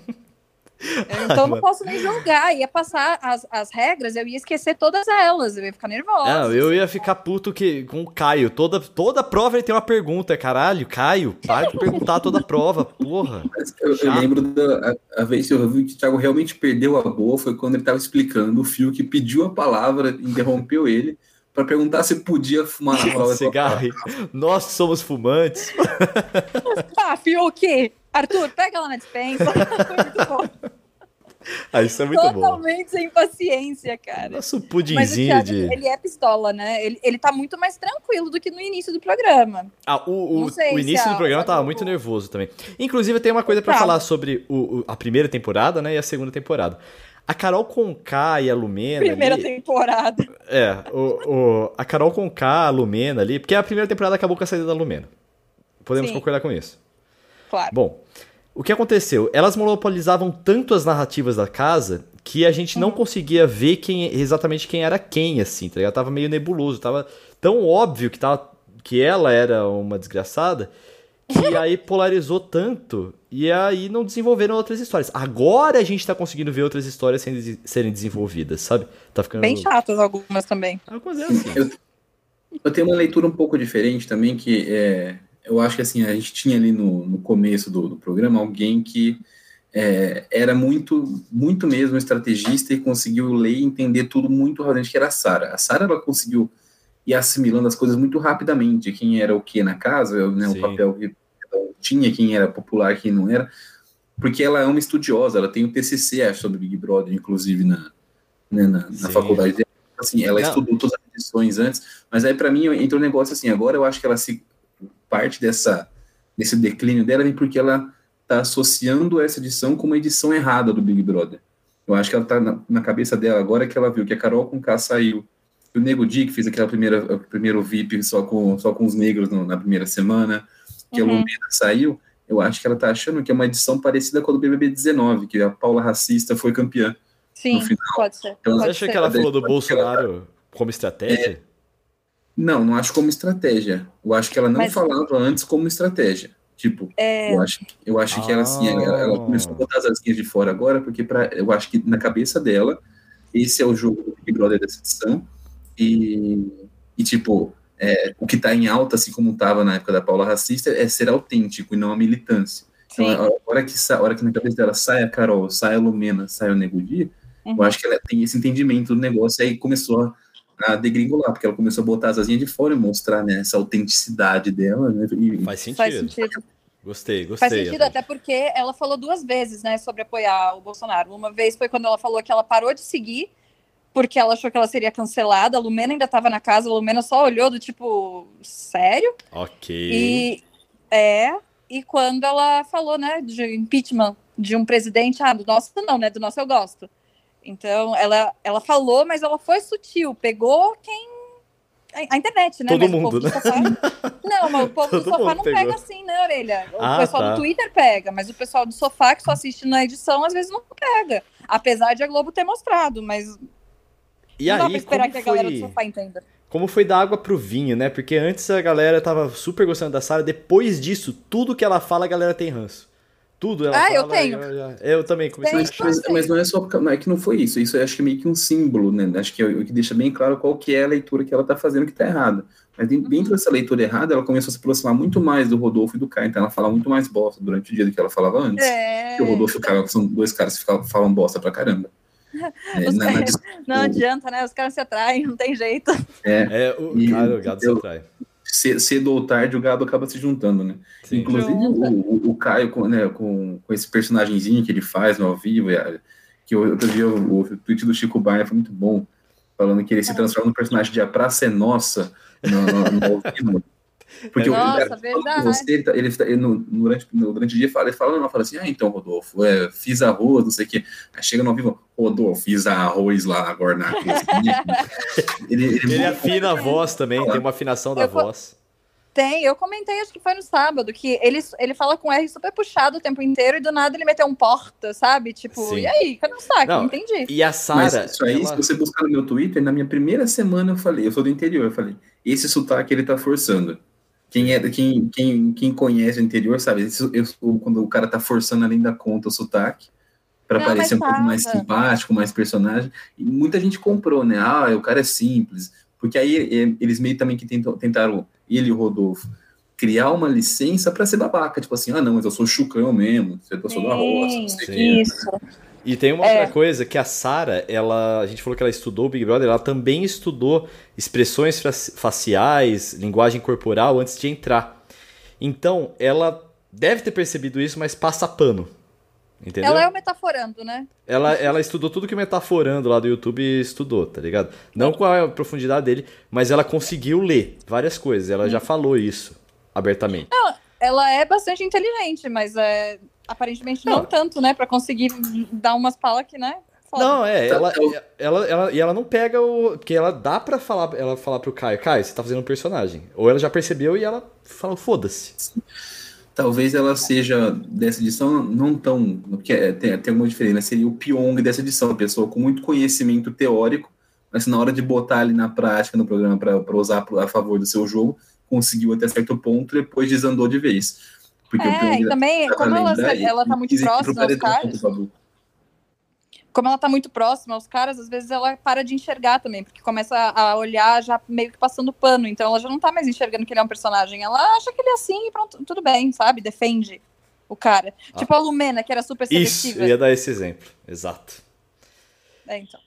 Então não posso nem julgar, ia passar as, as regras, eu ia esquecer todas elas, eu ia ficar nervosa. Não, eu ia ficar puto que, com o Caio. Toda, toda prova ele tem uma pergunta, caralho, Caio, para de perguntar toda a prova, porra. Eu, eu, lembro da a, a vez que eu vi que o Thiago realmente perdeu a boa foi quando ele tava explicando, o Fio que pediu a palavra, interrompeu ele para perguntar se podia fumar na prova. Cigarro. Nós somos fumantes. ah, Fiuk! Arthur, pega lá na dispensa. muito bom. Ah, isso é muito Totalmente bom. Totalmente sem paciência, cara. Nosso pudinzinho de. Ele é pistola, né? Ele, ele tá muito mais tranquilo do que no início do programa. Ah, o, o, o início do programa tava muito nervoso também. Inclusive, tem uma coisa para falar sobre o, a primeira temporada, né? E a segunda temporada. A Carol Conká e a Lumena. Primeira ali, temporada. É, o, o, a Carol Conká, a Lumena ali, porque a primeira temporada acabou com a saída da Lumena. Podemos Sim. concordar com isso. Claro. Bom, o que aconteceu? Elas monopolizavam tanto as narrativas da casa que a gente não uhum. conseguia ver quem exatamente quem era quem, assim, tá ligado? Tava meio nebuloso, tava tão óbvio que, tava, que ela era uma desgraçada que aí polarizou tanto e aí não desenvolveram outras histórias. Agora a gente tá conseguindo ver outras histórias sendo, serem desenvolvidas, sabe? Tá ficando... Bem chatas algumas também. Algumas é assim. Eu, eu, tenho uma leitura um pouco diferente também, que é, eu acho que assim, a gente tinha ali no, no começo do, do programa alguém que é, era muito, muito mesmo estrategista e conseguiu ler e entender tudo muito rapidamente, que era a Sara. A Sara, ela conseguiu e assimilando as coisas muito rapidamente, quem era o que na casa, né, o papel que tinha, quem era popular, quem não era, porque ela é uma estudiosa, ela tem o TCC acho, sobre Big Brother, inclusive na, né, na, na faculdade dela. Assim, ela não. estudou todas as edições antes, mas aí para mim entrou um negócio assim, agora eu acho que ela se parte dessa desse declínio dela vem porque ela está associando essa edição com uma edição errada do Big Brother. Eu acho que ela está na, na, cabeça dela agora que ela viu que a Carol com K saiu, o Nego Di, que fez aquela primeira, primeiro VIP só com, só com os negros no, na primeira semana, que uhum. a Lumena saiu, eu acho que ela tá achando que é uma edição parecida com a do BBB 19, que a Paula Racista foi campeã. Sim, pode ser. Então, Você acha que ela falou do Bolsonaro ela... como estratégia? É... Não, não acho como estratégia. Eu acho que ela não Mas... falava antes como estratégia. Tipo, é... eu acho, eu acho ah. que ela, assim, ela, ela, começou a botar as asinhas de fora agora, porque pra, eu acho que na cabeça dela, esse é o jogo do Big Brother dessa edição, e, e tipo, é, o que está em alta, assim como estava na época da Paula Racista, é ser autêntico e não a militância. Então, a hora, que, a hora que na cabeça dela sai a Carol, sai a Lumena, sai o Nego Di, uhum. eu acho que ela tem esse entendimento do negócio, e aí começou a, a degringolar, porque ela começou a botar as asinhas de fora e mostrar né, essa autenticidade dela. Né, e, Faz sentido. Faz sentido. Gostei, gostei. Faz sentido até porque ela falou duas vezes, né, sobre apoiar o Bolsonaro. Uma vez foi quando ela falou que ela parou de seguir porque ela achou que ela seria cancelada. A Lumena ainda estava na casa, a Lumena só olhou do tipo, sério? Ok. E é, e quando ela falou, né, de impeachment de um presidente, ah, do nosso não, né, do nosso eu gosto. Então, ela, ela falou, mas ela foi sutil, pegou quem a internet, né? Todo mas mundo, né? Sofá... Não, mas o povo Todo do sofá não pegou. pega assim, né, orelha? O ah, pessoal tá. do Twitter pega, mas o pessoal do sofá que só assiste na edição, às vezes não pega. Apesar de a Globo ter mostrado, mas e não aí, dá pra esperar que foi... a galera do sofá entenda. Como foi da água pro vinho, né? Porque antes a galera tava super gostando da Sarah, depois disso, tudo que ela fala, a galera tem ranço. Tudo ela ah, fala, eu tenho. Eu também comecei mas, mas, mas, não é só porque, não é que não foi isso. Isso eu acho que é meio que um símbolo, né? Acho que é o que deixa bem claro qual que é a leitura que ela tá fazendo que tá errada. Mas dentro dessa leitura errada, ela começou a se aproximar muito mais do Rodolfo e do Caio. Então ela fala muito mais bosta durante o dia do que ela falava antes. É... o Rodolfo e o Caio são dois caras que falam bosta pra caramba. É, na, na, não adianta, né? Os caras se atraem, não tem jeito. É, é o, e, cara, o gado se atrai. Cedo ou tarde o gado acaba se juntando, né? Sim. Inclusive o, o, o, Caio com, né, com, com esse personagemzinho que ele faz no ao vivo, que eu, eu vi o, o tweet do Chico Baia foi muito bom, falando que ele se transforma no personagem de A Praça é Nossa no, no, no ao vivo. Porque Nossa, o verdade. Você, ele, tá, ele, tá, ele no, durante, no, durante o dia fala, ele fala, não, fala assim, ah, então, Rodolfo, é, fiz arroz, não sei o quê. Aí chega no ao vivo, Rodolfo, fiz arroz lá agora na cozinha. ele, ele, ele afina a voz também, tem uma afinação da eu voz. Tem, eu comentei, acho que foi no sábado, que ele, ele fala com R super puxado o tempo inteiro e do nada ele meteu um porta, sabe? Tipo, Sim. e aí? Cadê o saco? Não, entendi. E a Sara. Isso aí, ela... se você buscar no meu Twitter, na minha primeira semana eu falei, eu sou do interior, eu falei, esse sotaque ele tá forçando. Quem, é, quem, quem, quem conhece o interior sabe, eu, quando o cara tá forçando além da conta o sotaque, para parecer um pouco mais simpático, mais personagem. E muita gente comprou, né? Ah, o cara é simples. Porque aí eles meio também que tentam, tentaram ele e o Rodolfo, criar uma licença para ser babaca, tipo assim, ah, não, mas eu sou chucrão mesmo, eu sou da roça, não sei Isso. E tem uma é. outra coisa que a Sara, ela, a gente falou que ela estudou o Big Brother, ela também estudou expressões faciais, linguagem corporal antes de entrar. Então, ela deve ter percebido isso, mas passa pano. Entendeu? Ela é o metaforando, né? Ela, ela estudou tudo que o metaforando lá do YouTube estudou, tá ligado? Não com a profundidade dele, mas ela conseguiu ler várias coisas. Ela já falou isso abertamente. Não, ela é bastante inteligente, mas é, aparentemente não, não tanto, né? Pra conseguir dar umas palas que, né? Foda. Não, é, ela, ela, ela, e ela não pega o. Porque ela dá pra falar, ela falar pro Caio, Caio, você tá fazendo um personagem. Ou ela já percebeu e ela fala, foda-se talvez ela seja dessa edição não tão. Porque é, tem, tem uma diferença, seria o Pyong dessa edição, a pessoa com muito conhecimento teórico, mas na hora de botar ali na prática no programa para usar a favor do seu jogo, conseguiu até certo ponto, depois desandou de vez. Porque é, e também, como ela, ela tá muito próxima aos caras como ela tá muito próxima aos caras, às vezes ela para de enxergar também, porque começa a olhar já meio que passando pano, então ela já não tá mais enxergando que ele é um personagem, ela acha que ele é assim e pronto, tudo bem, sabe? Defende o cara. Ah. Tipo a Lumena, que era super seletiva. Isso, eu ia dar esse exemplo, exato. É, então.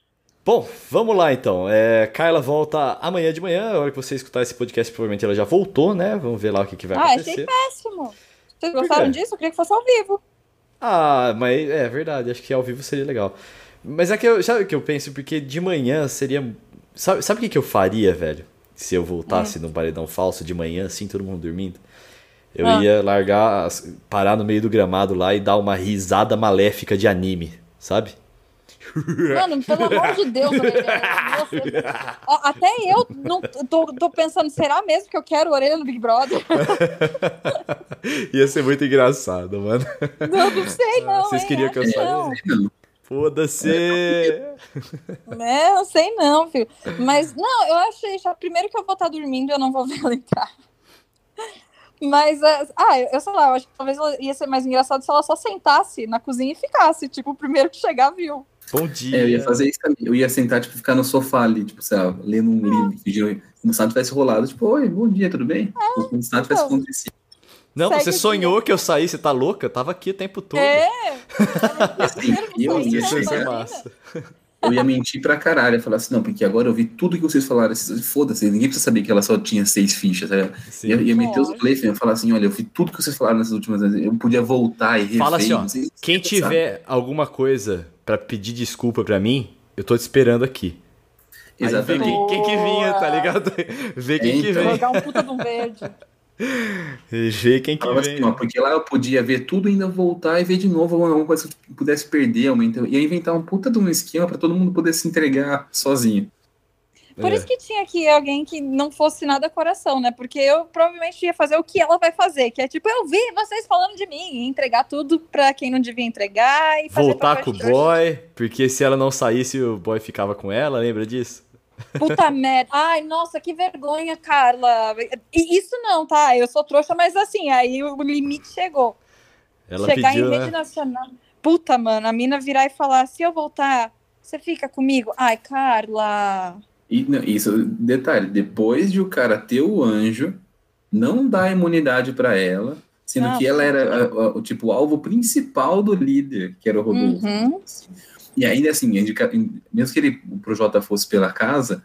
Bom, vamos lá então. É, Carla volta amanhã de manhã, a hora que você escutar esse podcast, provavelmente ela já voltou, né? Vamos ver lá o que, que vai ah, acontecer. Ah, achei péssimo. Vocês gostaram disso? Eu queria que fosse ao vivo. Ah, mas é verdade, acho que ao vivo seria legal. Mas é que eu, sabe o que eu penso? Porque de manhã seria. Sabe, sabe o que, que eu faria, velho? Se eu voltasse hum. no paredão falso de manhã, assim, todo mundo dormindo? Eu ah. ia largar, parar no meio do gramado lá e dar uma risada maléfica de anime, sabe? Mano, pelo amor de Deus, Orelha. até eu não tô, tô, pensando, será mesmo que eu quero orelha no Big Brother? Ia ser muito engraçado, mano. Não, não sei, não. Vocês queriam que eu saísse? Foda-se! Não, sei não, filho. Mas, não, eu achei já. Primeiro que eu vou estar dormindo, eu não vou ver ela entrar. Mas, é, ah, eu sei lá, eu acho que talvez ia ser mais engraçado se ela só sentasse na cozinha e ficasse. Tipo, o primeiro que chegar viu. Bom dia. É, eu ia fazer isso também. Eu ia sentar, tipo, ficar no sofá ali, tipo, sei lá, lendo um ah. livro, fingindo como se nada tivesse rolado. Tipo, oi, bom dia, tudo bem? É, como se nada tivesse então. acontecido. Não, Segue você sonhou que eu saí, você tá louca? Eu tava aqui o tempo todo. É! assim, eu, ia massa. Eu ia mentir pra caralho, ia falar assim, não, porque agora eu vi tudo que vocês falaram, foda-se, ninguém precisa saber que ela só tinha seis fichas, sabe? Ia, ia meter os plays, ia falar assim, olha, eu vi tudo que vocês falaram nessas últimas vezes, eu podia voltar e rever. Fala assim, ó, quem tiver alguma coisa pra pedir desculpa pra mim, eu tô te esperando aqui. Exatamente. Aí vê quem, quem, que vinha, tá ligado? Vê quem então, que vem. Jogar um puta de um verde. Ver quem que vem. Assim, ó, porque lá eu podia ver tudo e ainda voltar e ver de novo alguma coisa que pudesse perder, aumentar. Ia inventar um puta de um esquema para todo mundo poder se entregar sozinho. Por é. isso que tinha aqui alguém que não fosse nada coração, né? Porque eu provavelmente ia fazer o que ela vai fazer, que é tipo, eu vi vocês falando de mim, entregar tudo pra quem não devia entregar e fazer Voltar com o boy, porque se ela não saísse, o boy ficava com ela, lembra disso? Puta merda. Ai, nossa, que vergonha, Carla. E isso não, tá? Eu sou trouxa, mas assim, aí o limite chegou. Ela Chegar pediu, em rede né? nacional. Puta, mano, a mina virar e falar: se eu voltar, você fica comigo? Ai, Carla. E, não, isso, detalhe, depois de o cara ter o anjo, não dá imunidade para ela, sendo não, que ela era o tipo o alvo principal do líder, que era o Rodolfo. Uhum. E ainda assim, mesmo que ele, o Projota fosse pela casa,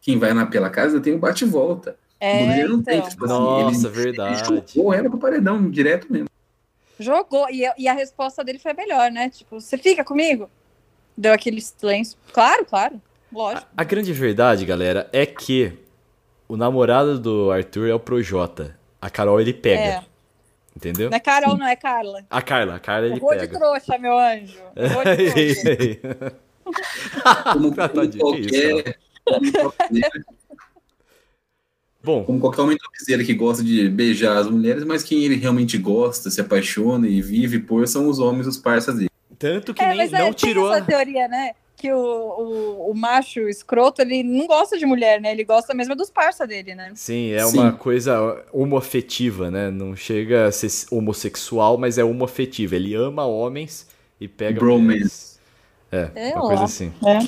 quem vai na pela casa tem o bate-volta. É, não então. tem, tipo, assim, Nossa, ele, verdade. Ele jogou ela pro paredão, direto mesmo. Jogou, e, e a resposta dele foi melhor, né? Tipo, você fica comigo? Deu aquele silêncio. Claro, claro, lógico. A, a grande verdade, galera, é que o namorado do Arthur é o Projota. A Carol ele pega. É. Entendeu? Não é Carol, Sim. não é Carla. A Carla, a Carla ele Vou pega. de trouxa, meu anjo. Vou de trouxa. como, como qualquer. Bom. Como qualquer homem topzeira que gosta de beijar as mulheres, mas quem ele realmente gosta, se apaixona e vive por são os homens, os parceiros dele. Tanto que é, nem, não é, tirou. Essa teoria, né? Que o, o, o, macho escroto, ele não gosta de mulher, né? Ele gosta mesmo dos parça dele, né? Sim, é Sim. uma coisa homoafetiva, né? Não chega a ser homossexual, mas é homoafetiva. Ele ama homens e pega. Bromance. É, é, uma ó. coisa assim. É.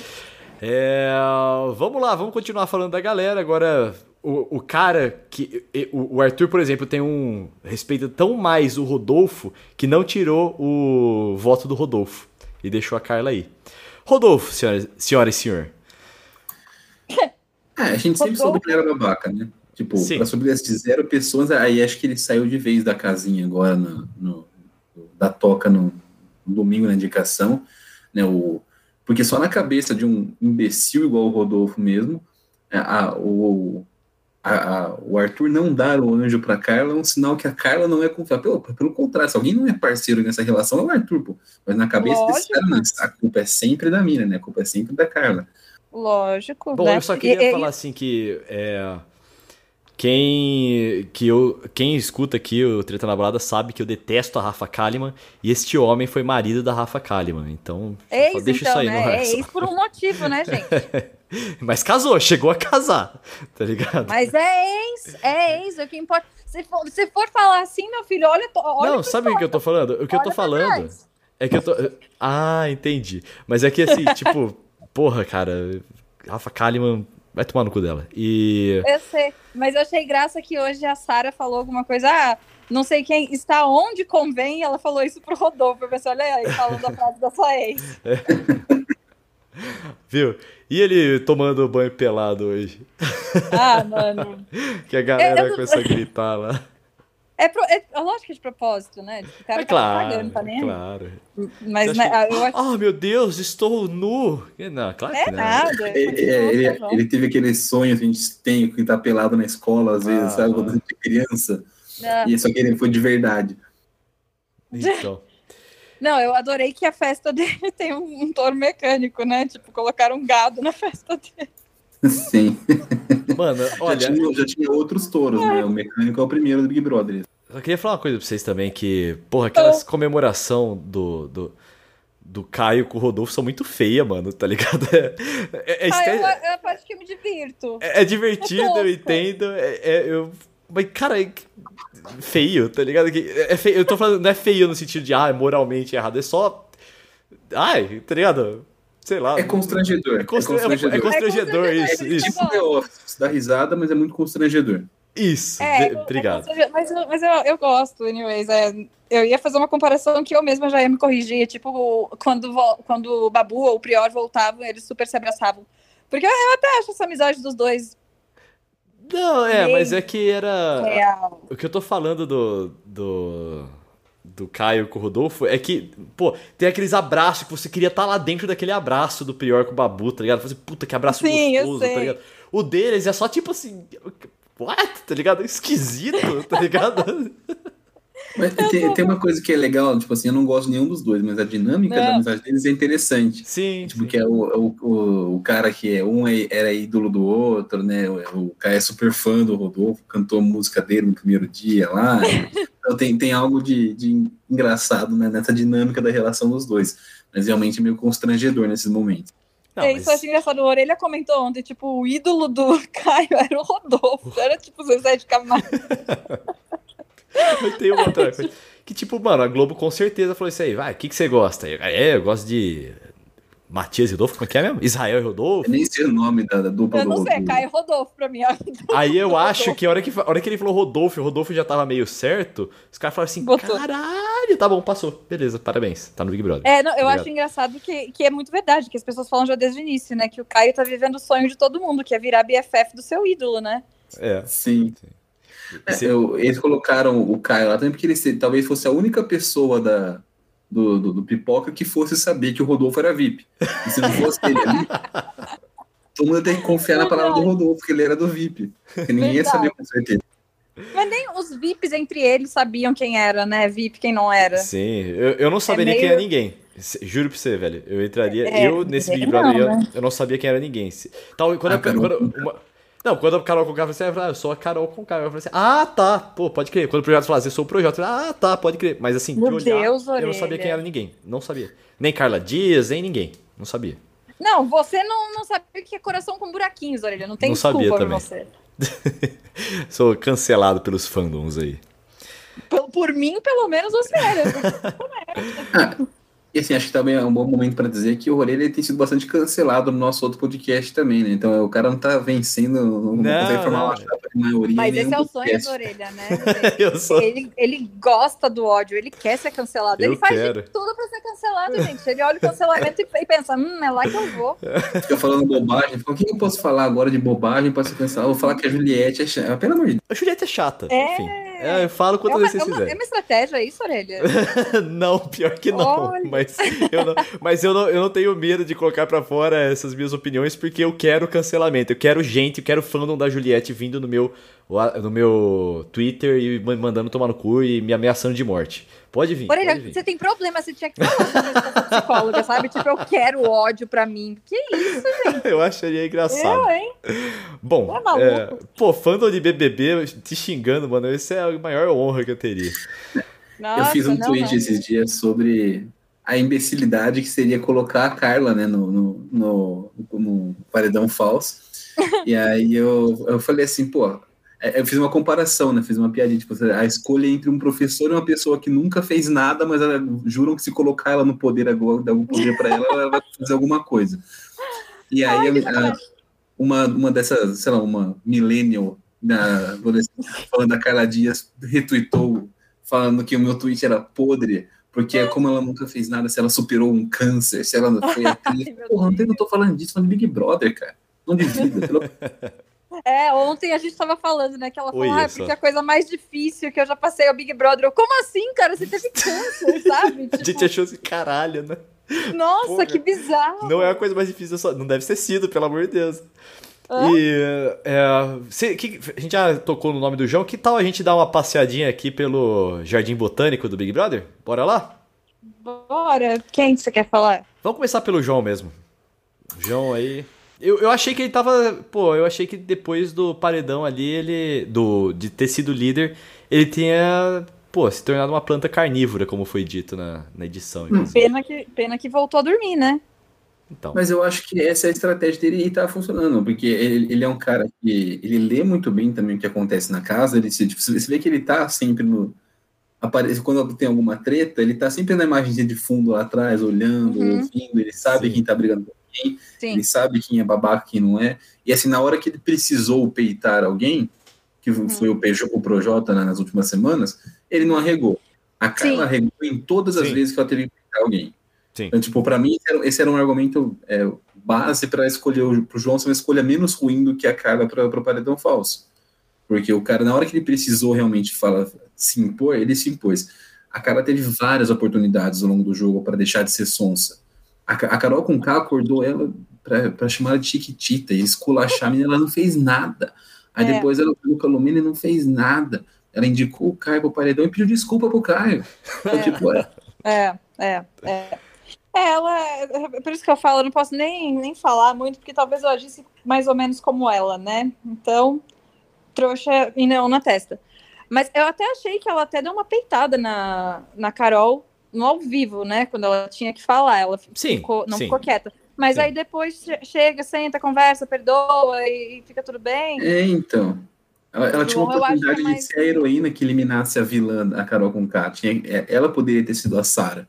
É, vamos lá, vamos continuar falando da galera. Agora, o, o cara que. O, o, Arthur, por exemplo, tem um. respeita tão mais o Rodolfo que não tirou o voto do Rodolfo e deixou a Carla aí. Rodolfo, senhora, senhora e senhor. É, a gente sempre soube que ele era babaca, né? Tipo, Sim. pra subir de zero pessoas, aí acho que ele saiu de vez da casinha agora, no, no da toca no, no, domingo na indicação, né? O, porque só na cabeça de um imbecil igual o Rodolfo mesmo, é, a, o, a, a, o Arthur não dar o anjo para Carla é um sinal que a Carla não é confiável. Pelo, pelo contrário, se alguém não é parceiro nessa relação, é o Arthur, pô. Mas na cabeça Lógico. desse cara, a culpa é sempre da mina, né? A culpa é sempre da Carla. Lógico. Bom, né? eu só queria e, falar e... assim que é, quem, que eu, quem escuta aqui o Treta na Balada sabe que eu detesto a Rafa Kalimann e este homem foi marido da Rafa Kalimann. Então, ex, deixa então, isso aí né? no É ex por um motivo, né, gente? Mas casou, chegou a casar, tá ligado? Mas é ex, é ex, o que importa. Se for, se for falar assim, meu filho, olha. olha Não, sabe o que eu tô falando? O que olha eu tô falando é que eu tô. Ah, entendi. Mas é que assim, tipo, porra, cara, Rafa Kalimann vai tomar no cu dela. E. Eu sei, mas eu achei graça que hoje a Sara falou alguma coisa. Ah, não sei quem está onde convém, e ela falou isso pro Rodolfo. Eu pensei, olha aí, falando a frase da sua ex. É. Viu? E ele tomando banho pelado hoje? Ah, mano. que a galera eu, começou a gritar lá. É, pro, é, é lógico que é de propósito, né? O cara é tá claro, pagando, tá nem claro. Mas, né, que... eu acho... Ah, meu Deus, estou nu! Não, claro é que não. Nada, é, é ele, ele, teve aquele sonho que a gente tem, que tá pelado na escola, às vezes, ah, sabe? Quando a gente é criança. Ah. E só que ele foi de verdade. Então. Não, eu adorei que a festa dele tem um, um touro mecânico, né? Tipo, colocaram um gado na festa dele. Sim. Mano, olha. Já tinha, já tinha outros touros, né? O mecânico é o primeiro do Big Brother. Eu queria falar uma coisa pra vocês também, que, porra, aquelas comemoração do, do, do Caio com o Rodolfo são muito feias, mano, tá ligado? É, é, é ah, eu, é a parte que eu me divirto. É, é divertido, eu entendo. É, é, eu, mas, cara, é feio, tá ligado? É feio, eu tô falando, não é feio no sentido de, ah, moralmente errado, é só. Ai, tá ligado? Sei lá. É constrangedor. É, constra... é constrangedor. É constrangedor, é isso. É tipo The Office, dá risada, mas é muito constrangedor. Isso, é, obrigado. Mas, mas eu, eu gosto, anyways. É, eu ia fazer uma comparação que eu mesma já ia me corrigir. Tipo, quando, quando o Babu ou o Prior voltavam, eles super se abraçavam. Porque eu, eu até acho essa amizade dos dois não, é, mas é que era. Real. O que eu tô falando do. do. Do Caio com o Rodolfo é que, pô, tem aqueles abraços que você queria estar tá lá dentro daquele abraço do Prior com o Babu, tá ligado? Fazer, puta, que abraço Sim, gostoso, tá ligado? O deles é só tipo assim. What? Tá ligado? Esquisito, tá ligado? Mas tem, tem, uma coisa que é legal, tipo assim, eu não gosto de nenhum dos dois, mas a dinâmica não. da amizade deles é interessante. Sim. Tipo, sim. que é o, o, o cara que é um é, era ídolo do outro, né? O, o cara é super fã do Rodolfo, cantou a música dele no primeiro dia lá. então tem, tem algo de, de engraçado né, nessa dinâmica da relação dos dois. Mas realmente é meio constrangedor nesses momentos. Não, é, mas... Isso eu achei engraçado. O Orelha comentou ontem, tipo, o ídolo do Caio era o Rodolfo. Era tipo o Zezé de Camargo. Mas tem uma outra coisa. Que tipo, mano, a Globo com certeza falou isso aí. Vai, o que, que você gosta? Eu, é, eu gosto de Matias e Rodolfo, como é que é mesmo? Israel e Rodolfo? Eu nem sei o nome da, da dupla Eu não sei, Caio Rodolfo pra mim. Aí eu acho que a hora que, a hora que ele falou Rodolfo o Rodolfo já tava meio certo, os caras falaram assim, Botou. caralho, tá bom, passou. Beleza, parabéns, tá no Big Brother. É, não, eu Obrigado. acho engraçado que, que é muito verdade, que as pessoas falam já desde o início, né, que o Caio tá vivendo o sonho de todo mundo, que é virar BFF do seu ídolo, né? É. Sim. Sim. É, eu, eles colocaram o Caio lá também porque ele talvez fosse a única pessoa da, do, do, do, Pipoca que fosse saber que o Rodolfo era VIP. E se não fosse ele ali, todo mundo tem que confiar na palavra do Rodolfo, que ele era do VIP. Porque ninguém ia saber com certeza. Mas nem os VIPs entre eles sabiam quem era, né? VIP, quem não era. Sim, eu, eu não saberia é meio... quem era ninguém. Juro pra você, velho. Eu entraria. É, eu, nesse Big Brother, não, eu, né? eu, não sabia quem era ninguém. Tal, quando, ah, eu, quando uma, não, quando a Carol Conká falou assim, ah, eu sou a Carol Conká. Eu falei assim, ah, tá, pô, pode crer. Quando o projeto falasse, eu sou o projeto, eu falei, ah, tá, pode crer. Mas assim, Meu olhar, Deus, eu não sabia quem era ninguém. Não sabia. Nem Carla Dias, nem ninguém. Não sabia. Não, você não, não sabia o que é coração com buraquinhos, Orelha. Não tem não desculpa sabia também. você. Sou cancelado pelos fandoms aí. Por, por mim, pelo menos você era. e assim, acho que também é um bom momento para dizer que o Orelha tem sido bastante cancelado no nosso outro podcast também, né? Então o cara não tá vencendo, não, não consegue formar uma chapa de maioria. Mas esse é o sonho do Orelha, né? Sou... ele, ele gosta do ódio, ele quer ser cancelado. Eu ele faz quero. de tudo para ser cancelado, gente. Ele olha o cancelamento e, e pensa, hum, é lá que eu vou. Fica falando bobagem. O que eu posso falar agora de bobagem para ser cancelado? Vou falar que a Juliette é chata. Pelo amor de Deus. A Juliette é chata, é... enfim. É, eu falo quantas é vezes vocês quiserem. É uma estratégia isso, Orelha? não, pior que não. Olha. Mas, eu não, mas eu não, eu não tenho medo de colocar para fora essas minhas opiniões, porque eu quero cancelamento. Eu quero gente, eu quero fandom da Juliette vindo no meu, no meu Twitter e mandando tomar no cu e me ameaçando de morte. Pode vir. Orelha, pode vir. você tem problema, você tinha que falar com psicóloga, sabe? Tipo, eu quero ódio pra mim. Que isso, gente? eu acharia engraçado. Eu, hein? Bom, é é, pô, fandom de BBB te xingando, mano, esse é a maior honra que eu teria. Nossa, eu fiz um não, tweet não. esses dias sobre a imbecilidade que seria colocar a Carla, né, no, no, no, no paredão falso. e aí eu, eu falei assim, pô, é, eu fiz uma comparação, né? Fiz uma piadinha, tipo, a escolha entre um professor e uma pessoa que nunca fez nada, mas ela, juram que se colocar ela no poder agora, dar algum poder para ela, ela vai fazer alguma coisa. E aí, Ai, a, uma, uma dessas, sei lá, uma millennial, na, falando da Carla Dias, retweetou falando que o meu tweet era podre, porque como ela nunca fez nada, se ela superou um câncer, se ela foi atriz. Ai, Porra, não tô falando disso, falando de Big Brother, cara. Não de vida, pelo... É, ontem a gente tava falando, né? Que ela falou, ah, porque a coisa mais difícil que eu já passei é o Big Brother. Eu, como assim, cara? Você teve câncer, sabe? Tipo... A gente achou assim, caralho, né? Nossa, Porra. que bizarro. Não é a coisa mais difícil, só... não deve ter sido, pelo amor de Deus. E é, se, que, a gente já tocou no nome do João. Que tal a gente dar uma passeadinha aqui pelo Jardim Botânico do Big Brother? Bora lá? Bora. Quem você quer falar? Vamos começar pelo João mesmo. João aí. Eu, eu achei que ele tava. Pô, eu achei que depois do paredão ali, ele. Do, de ter sido líder, ele tinha. Pô, se tornado uma planta carnívora, como foi dito na, na edição. Pena que, pena que voltou a dormir, né? Então. Mas eu acho que essa é a estratégia dele e tá funcionando, porque ele, ele, é um cara que ele lê muito bem também o que acontece na casa, ele se, tipo, você vê que ele tá sempre no. Aparece, quando tem alguma treta, ele tá sempre na imagem de fundo lá atrás, olhando, uhum. ouvindo, ele sabe Sim. quem tá brigando com quem, Sim. ele sabe quem é babaca quem não é. E assim, na hora que ele precisou peitar alguém, que uhum. foi o, Peugeot, o Projota né, nas últimas semanas, ele não arregou. A Carla arregou em todas as Sim. vezes que ela teve que peitar alguém. Sim. Então, tipo, para mim, esse era, esse era, um argumento é, base para escolher pro João ser uma escolha menos ruim do que a Carla para o paredão falso. Porque o cara, na hora que ele precisou realmente falar, se impor, ele se impôs. A Carla teve várias oportunidades ao longo do jogo para deixar de ser sonsa. A, a Carol com K acordou ela para chamar ela de Chiquitita e esculachar a menina, ela não fez nada. Aí é. depois ela pegou o Calomina e não fez nada. Ela indicou o Caio pro paredão e pediu desculpa pro Caio. É. Tipo, é. é, é, é. É, ela, é por isso que eu falo, eu não posso nem, nem falar muito, porque talvez eu agisse mais ou menos como ela, né? Então, trouxa e não na testa. Mas eu até achei que ela até deu uma peitada na, na Carol no ao vivo, né? Quando ela tinha que falar, ela sim, ficou, não sim. ficou quieta. Mas sim. aí depois chega, senta, conversa, perdoa e fica tudo bem. É, então. Ela, ela tinha uma oportunidade mais... de ser a heroína que eliminasse a vilã, a Carol com K. Tinha, é, ela poderia ter sido a Sarah.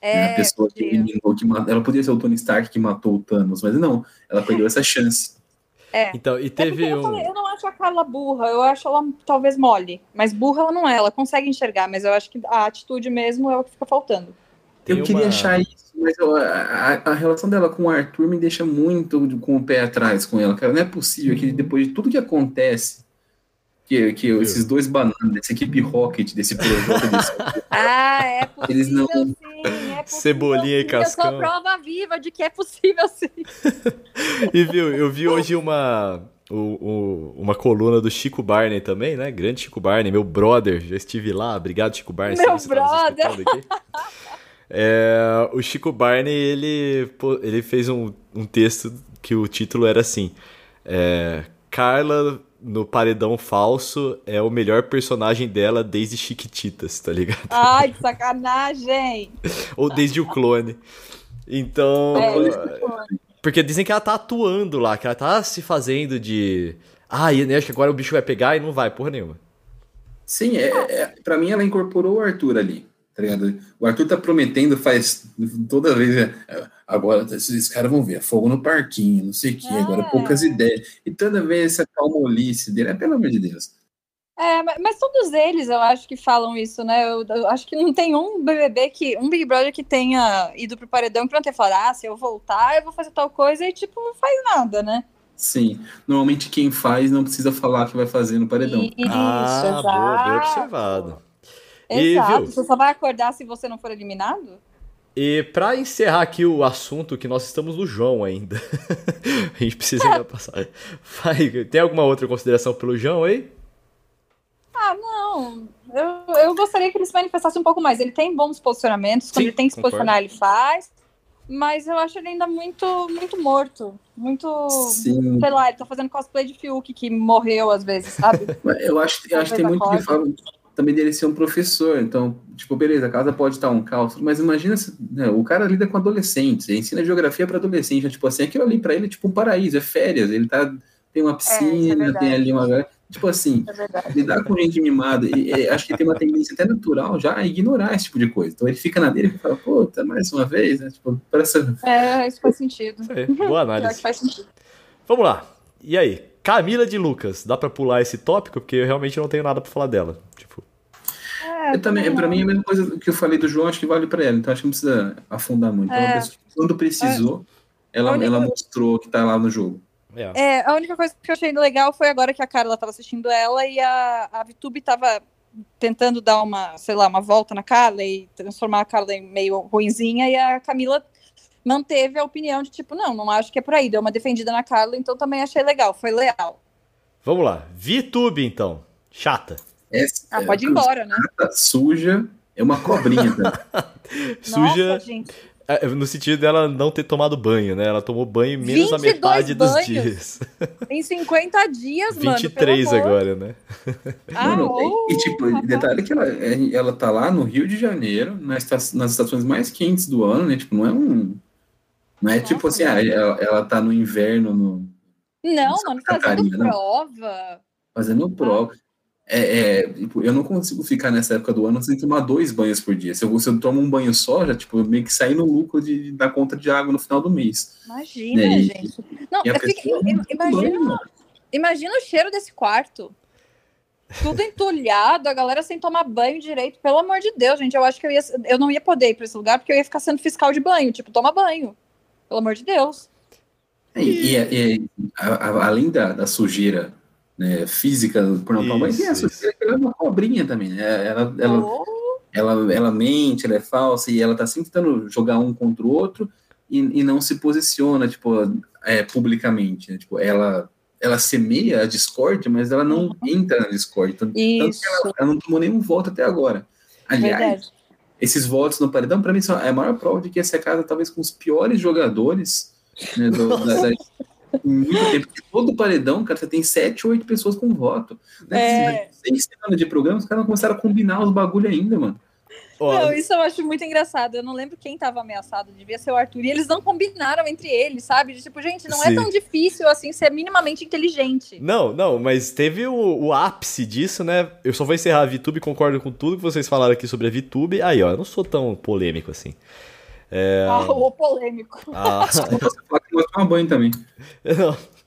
É, né? A pessoa que eliminou, que matou, ela podia ser o Tony Stark que matou o Thanos, mas não, ela perdeu essa chance. É. Então, e é teve é um... eu, falei, eu, não acho a Carla burra, eu acho ela talvez mole, mas burra ela não é, ela consegue enxergar, mas eu acho que a atitude mesmo é o que fica faltando. Tem eu uma... queria achar isso, mas eu, a, a, relação dela com o Arthur me deixa muito com o pé atrás com ela, cara. Não é possível que depois de tudo que acontece, que, que esses dois bananas, dessa equipe Rocket, desse projeto. Desse... ah, é possível Eles não... sim, é possível, Cebolinha sim. e cascão. Eu sou prova viva de que é possível sim. e viu, eu vi hoje uma, o, o, uma coluna do Chico Barney também, né? Grande Chico Barney, meu brother, já estive lá, obrigado Chico Barney. Meu tá brother! Tá É, o Chico Barney, ele, ele fez um, um texto que o título era assim: é, Carla no paredão falso é o melhor personagem dela desde Chiquititas, tá ligado? Ai, que sacanagem! Ou desde o clone. Então. É, porque dizem que ela tá atuando lá, que ela tá se fazendo de. Ah, e acho que agora o bicho vai pegar e não vai, porra nenhuma. Sim, é, é, pra mim ela incorporou o Arthur ali, tá ligado? O Arthur tá prometendo faz toda vez. É, agora esses caras vão ver fogo no parquinho, não sei o que, é. agora poucas ideias. E toda vez essa calmolice dele, é pelo amor de Deus. É, mas todos eles eu acho que falam isso, né? Eu, eu, acho que não tem um BBB que, um Big Brother que tenha ido pro paredão que não tenha falado, ah, se eu voltar, eu vou fazer tal coisa e, tipo, não faz nada, né? Sim. Normalmente quem faz não precisa falar que vai fazer no paredão. Isso, ah, exato. Boa, bem observado. Exato. E, você só vai acordar se você não for eliminado? E para encerrar aqui o assunto, que nós estamos no João ainda. a gente precisa ainda passar. Vai, tem alguma outra consideração pelo João aí? Ah, não. Eu, eu gostaria que ele se manifestasse um pouco mais. Ele tem bons posicionamentos. Quando Sim, ele tem que se posicionar, ele faz. Mas eu acho ele ainda muito, muito morto. Muito. Sim. Sei lá, ele tá fazendo cosplay de Fiuk, que morreu às vezes, sabe? eu acho, eu acho que tem muito que fala também dele ser um professor. Então, tipo, beleza, a casa pode estar um caos, mas imagina se né, o cara lida com adolescentes, ensina geografia para adolescente. Tipo assim, aquilo ali para ele é tipo um paraíso, é férias. Ele tá. Tem uma é, é piscina, é, tem ali uma Tipo assim, é lidar com gente mimada, e, e, acho que tem uma tendência até natural já a ignorar esse tipo de coisa. Então ele fica na dele e fala, puta, mais uma vez, né? Tipo, parece... É, isso faz sentido. É, boa análise. faz sentido. Vamos lá. E aí? Camila de Lucas, dá pra pular esse tópico? Porque eu realmente não tenho nada pra falar dela. Tipo. É, eu também, pra mim é a mesma coisa que eu falei do João, acho que vale pra ela. Então acho que não precisa afundar muito. Então, é. quando precisou, é. ela, ela mostrou que tá lá no jogo. É. é. a única coisa que eu achei legal foi agora que a Carla estava assistindo ela e a, a Vitube estava tentando dar uma, sei lá, uma volta na Carla e transformar a Carla em meio ruinzinha e a Camila manteve a opinião de tipo, não, não acho que é por aí, deu uma defendida na Carla, então também achei legal, foi leal. Vamos lá, VTube então, chata. Essa, ah, pode ir embora, né? Suja, é uma cobrinha. suja. Nossa, gente é, no sentido dela não ter tomado banho, né? Ela tomou banho menos da metade dos dias. Em 50 dias, 23 mano. 23 agora, né? Ah, e, tipo, detalhe que ela, é, ela tá lá no Rio de Janeiro, nas, nas estações mais quentes do ano, né? Tipo, não é um. Não é Nossa, tipo assim, ah, ela, ela tá no inverno no. Não, mano, fazendo prova. Fazendo prova. É, é, tipo, eu não consigo ficar nessa época do ano sem tomar dois banhos por dia. Se eu, se eu tomo um banho só, já tipo, meio que sair no lucro de, de, da conta de água no final do mês. Imagina, né? gente. Não, fico, imagina, imagina o cheiro desse quarto. Tudo entulhado, a galera sem tomar banho direito. Pelo amor de Deus, gente. Eu acho que eu, ia, eu não ia poder ir para esse lugar porque eu ia ficar sendo fiscal de banho. Tipo, toma banho. Pelo amor de Deus. E, e, e a, a, além da, da sujeira né, física por não tomar banho, ela é uma cobrinha também, né? Ela, ela, oh. ela, ela mente, ela é falsa e ela tá sempre tentando jogar um contra o outro e, e não se posiciona, tipo, é, publicamente, né? Tipo, ela ela semeia a Discord, mas ela não uhum. entra na Discord. Tanto, tanto que ela, ela, não tomou nenhum voto até agora. Aliás, Verdade. esses votos no paredão, para mim, são a maior prova de que essa casa, talvez com os piores jogadores né, do, da, da, muito tempo. Todo paredão, cara, você tem sete, oito pessoas com voto. Né? É... Seis semanas de programa, os caras não começaram a combinar os bagulho ainda, mano. Não, isso eu acho muito engraçado. Eu não lembro quem tava ameaçado, devia ser o Arthur. E eles não combinaram entre eles, sabe? De, tipo, gente, não é Sim. é tão difícil assim ser minimamente inteligente. Não, não, mas teve o, o ápice disso, né? Eu só vou encerrar a VTube, concordo com tudo que vocês falaram aqui sobre a VTube. Aí, ó, eu não sou tão polêmico assim. É... Ah, o polêmico. Ah. Você pode tomar banho também. Não.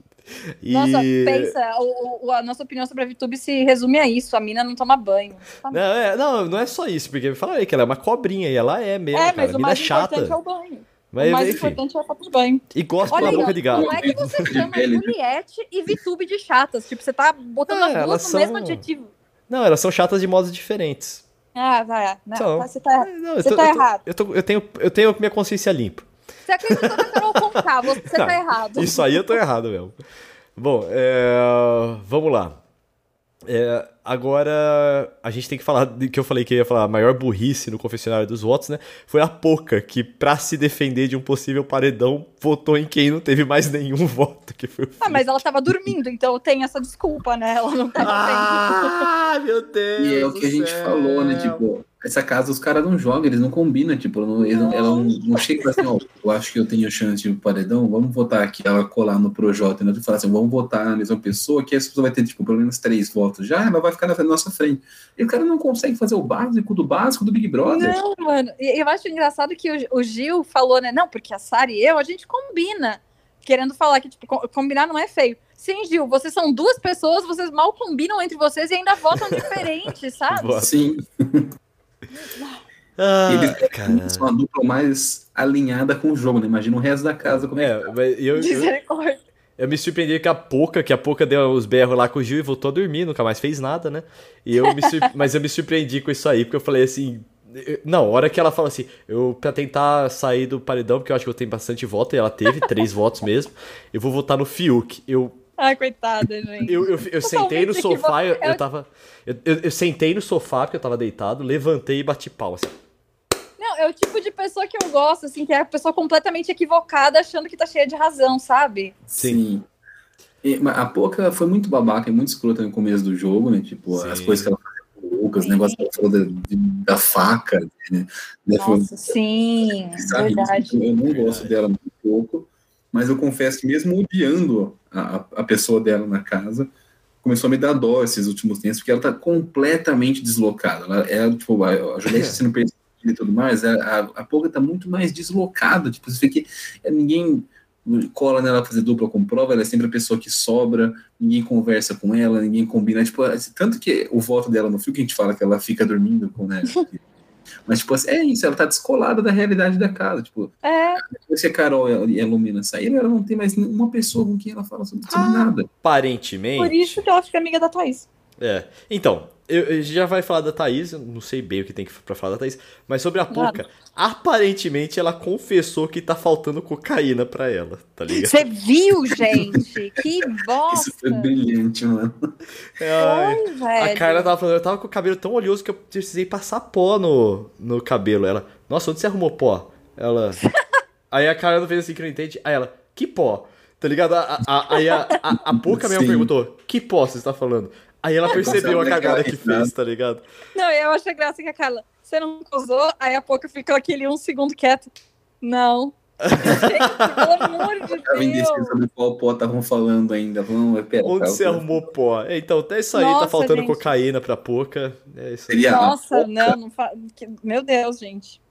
E... Nossa, pensa, o, o, a nossa opinião sobre a VTube se resume a isso, a mina não toma banho. Não, é, não, não é só isso, porque eu falei que ela é uma cobrinha e ela é mesmo, é, cara. Mas a mina é chata. É o banho. Mas, o mais enfim. importante é a falta de banho. E gosta pela boca de gato. Como é que você chama Juliette e VTube de chatas? Tipo, você tá botando é, as duas no são... mesmo adjetivo. Não, elas são chatas de modos diferentes. Ah, vai. Não, então, você tá, não, você tô, tá errado. Eu, tô, eu, tenho, eu tenho minha consciência limpa. Você acredita na Carol Conká, você não, tá errado. Isso aí eu tô errado mesmo. Bom, é, vamos lá. É, Agora, a gente tem que falar que eu falei que ia falar a maior burrice no confessionário dos votos, né? Foi a Poca, que pra se defender de um possível paredão, votou em quem não teve mais nenhum voto, que foi o Ah, mas ela tava dormindo, então tem essa desculpa, né? Ela não tava Ah, meu Deus! E é o que a gente céu. falou, né? Tipo, essa casa os caras não jogam, eles não combinam, tipo, não, eles não- ela não, não chega e assim, ó, eu acho que eu tenho chance de paredão, vamos votar aqui, ela colar no Projota, né? Tu fala assim, vamos votar na mesma pessoa, que essa pessoa vai ter, tipo, pelo menos três votos já, ela vai ficar na nossa frente. E o cara não consegue fazer o básico do básico do Big Brother. Não, mano. E eu acho engraçado que o, o Gil falou, né? Não, porque a Sari e eu, a gente combina. Querendo falar que, tipo, co- combinar não é feio. Sim, Gil, vocês são duas pessoas, vocês mal combinam entre vocês e ainda votam diferente, sabe? Sim, Ah, eles cara. são a dupla mais alinhada com o jogo, né? Imagina o resto da casa como é. É, mas eu, eu, Misericórdia. eu me surpreendi com a Poca, que a Poca deu os berros lá com o Gil e voltou a dormir, nunca mais fez nada, né? E eu me sur- Mas eu me surpreendi com isso aí, porque eu falei assim. Não, a hora que ela fala assim, eu pra tentar sair do paredão, porque eu acho que eu tenho bastante voto, e ela teve três votos mesmo, eu vou votar no Fiuk. Eu Ai, coitada, gente. Eu, eu, eu sentei no sofá, eu, eu tava. Eu, eu, eu sentei no sofá, porque eu tava deitado, levantei e bati palma. Assim. Não, é o tipo de pessoa que eu gosto, assim, que é a pessoa completamente equivocada, achando que tá cheia de razão, sabe? Sim. E, mas a Poca foi muito babaca e muito escrota no começo do jogo, né? Tipo, as Sim. coisas que ela fazia com o Lucas, o Sim. negócio que ela falou da, da faca, né? Né, Nossa, sim, bizarríssimo. verdade. Eu não gosto dela muito pouco, mas eu confesso que mesmo odiando a, a- pessoa dela na casa, começou a me dar dó esses últimos tempos, porque ela tá completamente deslocada. Ela, ela tipo, a, a Juliette sendo perseguida e tudo mais, a, a, a Poca tá muito mais deslocada. Tipo, você vê que é, ninguém cola nela fazer dupla com prova, ela é sempre a pessoa que sobra, ninguém conversa com ela, ninguém combina. Tipo, assim, tanto que o voto dela no fio que a gente fala que ela fica dormindo com, né? Mas, tipo, assim, é isso, ela tá descolada da realidade da casa. Tipo, É, depois que a Carol e a Lumina saíram, ela não tem mais nenhuma pessoa com quem ela fala sobre, sobre nada. Aparentemente. por isso que ela fica amiga da Thaís. É. Então, eu, eu já vai falar da Thaís, eu não sei bem o que tem que pra falar da Thaís, mas sobre a Poca, aparentemente ela confessou que tá faltando cocaína pra ela, tá ligado? Você viu, gente? Que bosta! Isso foi brilhante, mano. Ai, velho. A Carla tava falando, eu tava com o cabelo tão oleoso que eu precisei passar pó no, no cabelo. Ela, nossa, onde você arrumou pó? Ela. Aí a Carla não fez assim que não entende. Aí ela, que pó? Tá ligado? A, a, aí a, a, a Poca mesmo perguntou, que pó você está falando? Aí ela percebeu a cagada que fez, tá ligado? Não, eu achei graça que a Carla, você não usou? Aí a pouco ficou aquele um segundo quieto. Não. Gente, pelo amor de indeciso Deus. sobre qual pó estavam falando ainda. Vamos, pera, Onde cara, você arrumou pó? É, Então, até isso aí tá Nossa, faltando gente. cocaína pra Poca. É isso aí. A Nossa, não, não fa... Meu Deus, gente.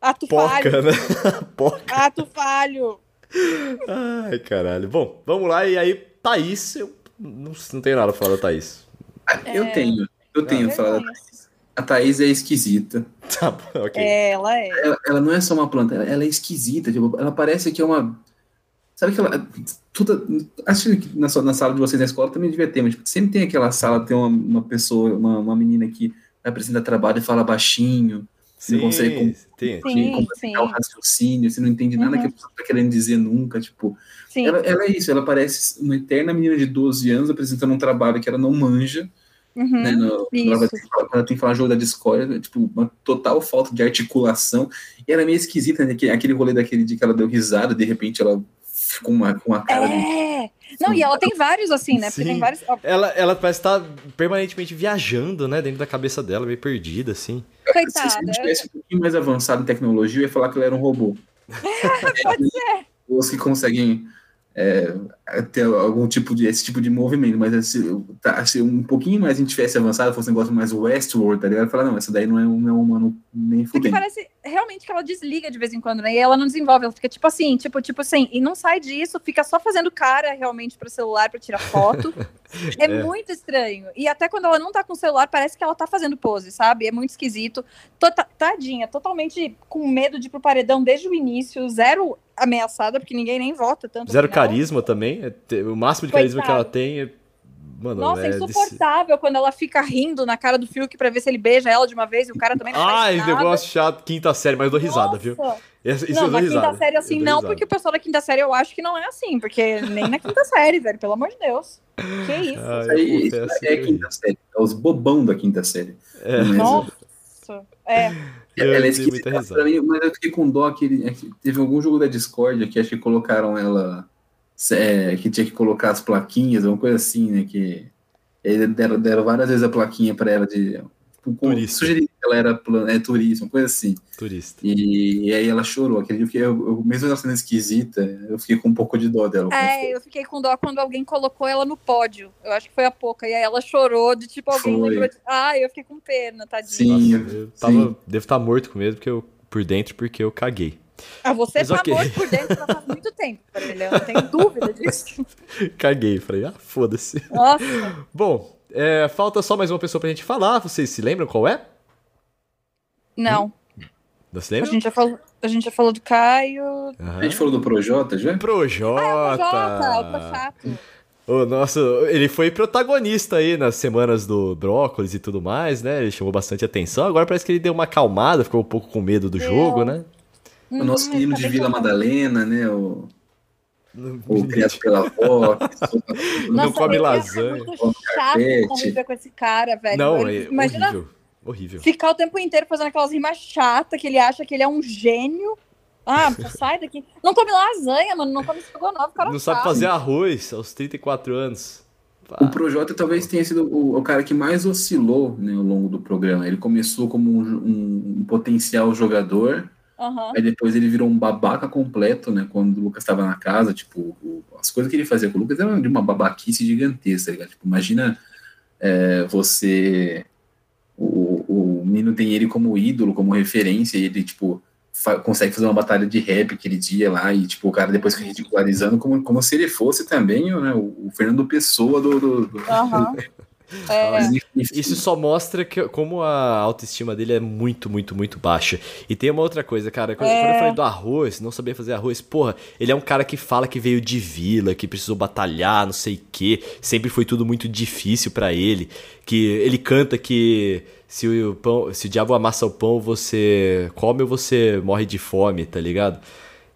Ato falho. Poca, né? Poca. Ato falho. Ai, caralho. Bom, vamos lá. E aí, Thaís, eu não, não tenho nada pra falar da Thaís. Ah, Eu tenho, eu tenho É falado. verdade. A Thaís é esquisita. Tá ok. É, ela é. Ela, ela não é só uma planta, ela, ela é esquisita. Tipo, ela parece que é uma. Sabe que ela. Toda, acho que na, sua- na sala de vocês na escola também devia ter, mas tipo, sempre tem aquela sala, tem uma, uma pessoa, uma, uma menina que apresenta trabalho e fala baixinho, você não consegue com- tem. Sim, completar o sim. raciocínio, você não entende nada Uhum. que a pessoa tá querendo dizer nunca. Tipo, Sim. ela, ela é isso, ela parece uma eterna menina de 12 anos apresentando um trabalho que ela não manja. Uhum. né, no- ela quando ela tem que falar jogo da discórdia, tipo, uma total falta de articulação. E ela é meio esquisita, né? Aquele, aquele rolê daquele dia que ela deu risada, de repente ela ficou uma, com uma cara de. É. Não, e ela tem vários assim, né? Porque Sim. tem vários. Ela, ela parece estar permanentemente viajando, né? Dentro da cabeça dela, meio perdida, assim. Se Coitada. se ele tivesse um pouquinho mais avançado em tecnologia, eu ia falar que ela era um robô. Pode ser. Os que conseguem é, ter algum tipo de esse tipo de movimento, mas se, tá, se um pouquinho mais a gente tivesse avançado, fosse um negócio mais Westworld, tá ligado? Eu falar, não, essa daí não é um, não é um humano nem Porque fudendo. parece realmente que ela desliga de vez em quando, né? E ela não desenvolve, ela fica tipo assim, tipo, tipo assim, e não sai disso, fica só fazendo cara realmente pro celular pra tirar foto. é, É. muito estranho. E até quando ela não tá com o celular, parece que ela tá fazendo pose, sabe? É muito esquisito. Tota- tadinha, totalmente com medo de ir pro paredão desde o início, zero ameaçada, porque ninguém nem vota tanto. Zero carisma também. é O máximo de carisma que ela tem é. Mano, Nossa, é é. de- insuportável quando ela fica rindo na cara do Fiuk pra ver se ele beija ela de uma vez e o cara também não Ai, faz nada. negócio chato, quinta série, mas eu dou risada, viu? Nossa. Isso, isso não, eu na risada. quinta série assim não, risada. porque o pessoal da quinta série eu acho que não é assim, porque nem na quinta série, velho, pelo amor de Deus. Que isso? Ah, eu Aí, confesso é que- quinta série. os bobão da quinta série. É. Nossa, é. Eu ela é esquisita mim, mas eu fiquei com dó que ele, é teve algum jogo da Discord que acho que colocaram ela. É, que tinha que colocar as plaquinhas, uma coisa assim, né? Que deram, deram várias vezes a plaquinha para ela de turista. Sugeri que ela era é, turista, uma coisa assim. Turista. E, e aí ela chorou. Aquele dia eu, eu, mesmo ela sendo esquisita, eu fiquei com um pouco de dó dela. É, eu fiquei com dó quando alguém colocou ela no pódio. Eu acho que foi a pouca. E aí ela chorou de tipo, alguém lembrou de. Ah, eu fiquei com pena, tadinha. Sim, Nossa, eu tava, sim. devo estar morto com medo porque eu, por dentro, porque eu caguei. Ah, você Mas tá okay. morto por dentro já faz muito tempo, Brilhão. Não tenho dúvida disso. Caguei, falei, ah, foda-se. Nossa. Bom, é, falta só mais uma pessoa pra gente falar. Vocês se lembram qual é? Não. Não se lembra? A gente já falou, a gente já falou do Caio. Uhum. A gente falou do Projota já? Projota! Ah, é o Projota, o chato. O nosso, ele foi protagonista aí nas semanas do Brócolis e tudo mais, né? Ele chamou bastante atenção. Agora parece que ele deu uma acalmada, ficou um pouco com medo do jogo, né? O nosso menino de Vila Madalena, né? O, o criado pela avó. não come lasanha. É muito chato conviver com esse cara, velho. Não, é Imagina horrível. Horrível. Ficar o tempo inteiro fazendo aquelas rimas chatas que ele acha que ele é um gênio. Ah, sai daqui. Não come lasanha, mano. Não come estrogonofe, cara. Não sabe fazer arroz aos 34 anos. O Projota talvez tenha sido o, o, cara que mais oscilou né, ao longo do programa. Ele começou como um, um, um potencial jogador, uhum. aí depois ele virou um babaca completo, né? Quando o Lucas estava na casa, tipo, o, as coisas que ele fazia com o Lucas eram de uma babaquice gigantesca, tá ligado? Tipo, imagina é, você o, o menino tem ele como ídolo, como referência, e ele, tipo, consegue fazer uma batalha de rap aquele dia lá, e, tipo, o cara depois fica ridicularizando como, como se ele fosse também né, o, o Fernando Pessoa do... do, do... Uhum. É. Isso só mostra que, como a autoestima dele é muito, muito, muito baixa. E tem uma outra coisa, cara. Quando, é. quando, eu falei do arroz, não sabia fazer arroz, porra, ele é um cara que fala que veio de vila, que precisou batalhar, não sei o quê. Sempre foi tudo muito difícil para ele. Que ele canta que se o, pão, se o diabo amassa o pão, você come ou você morre de fome, tá ligado?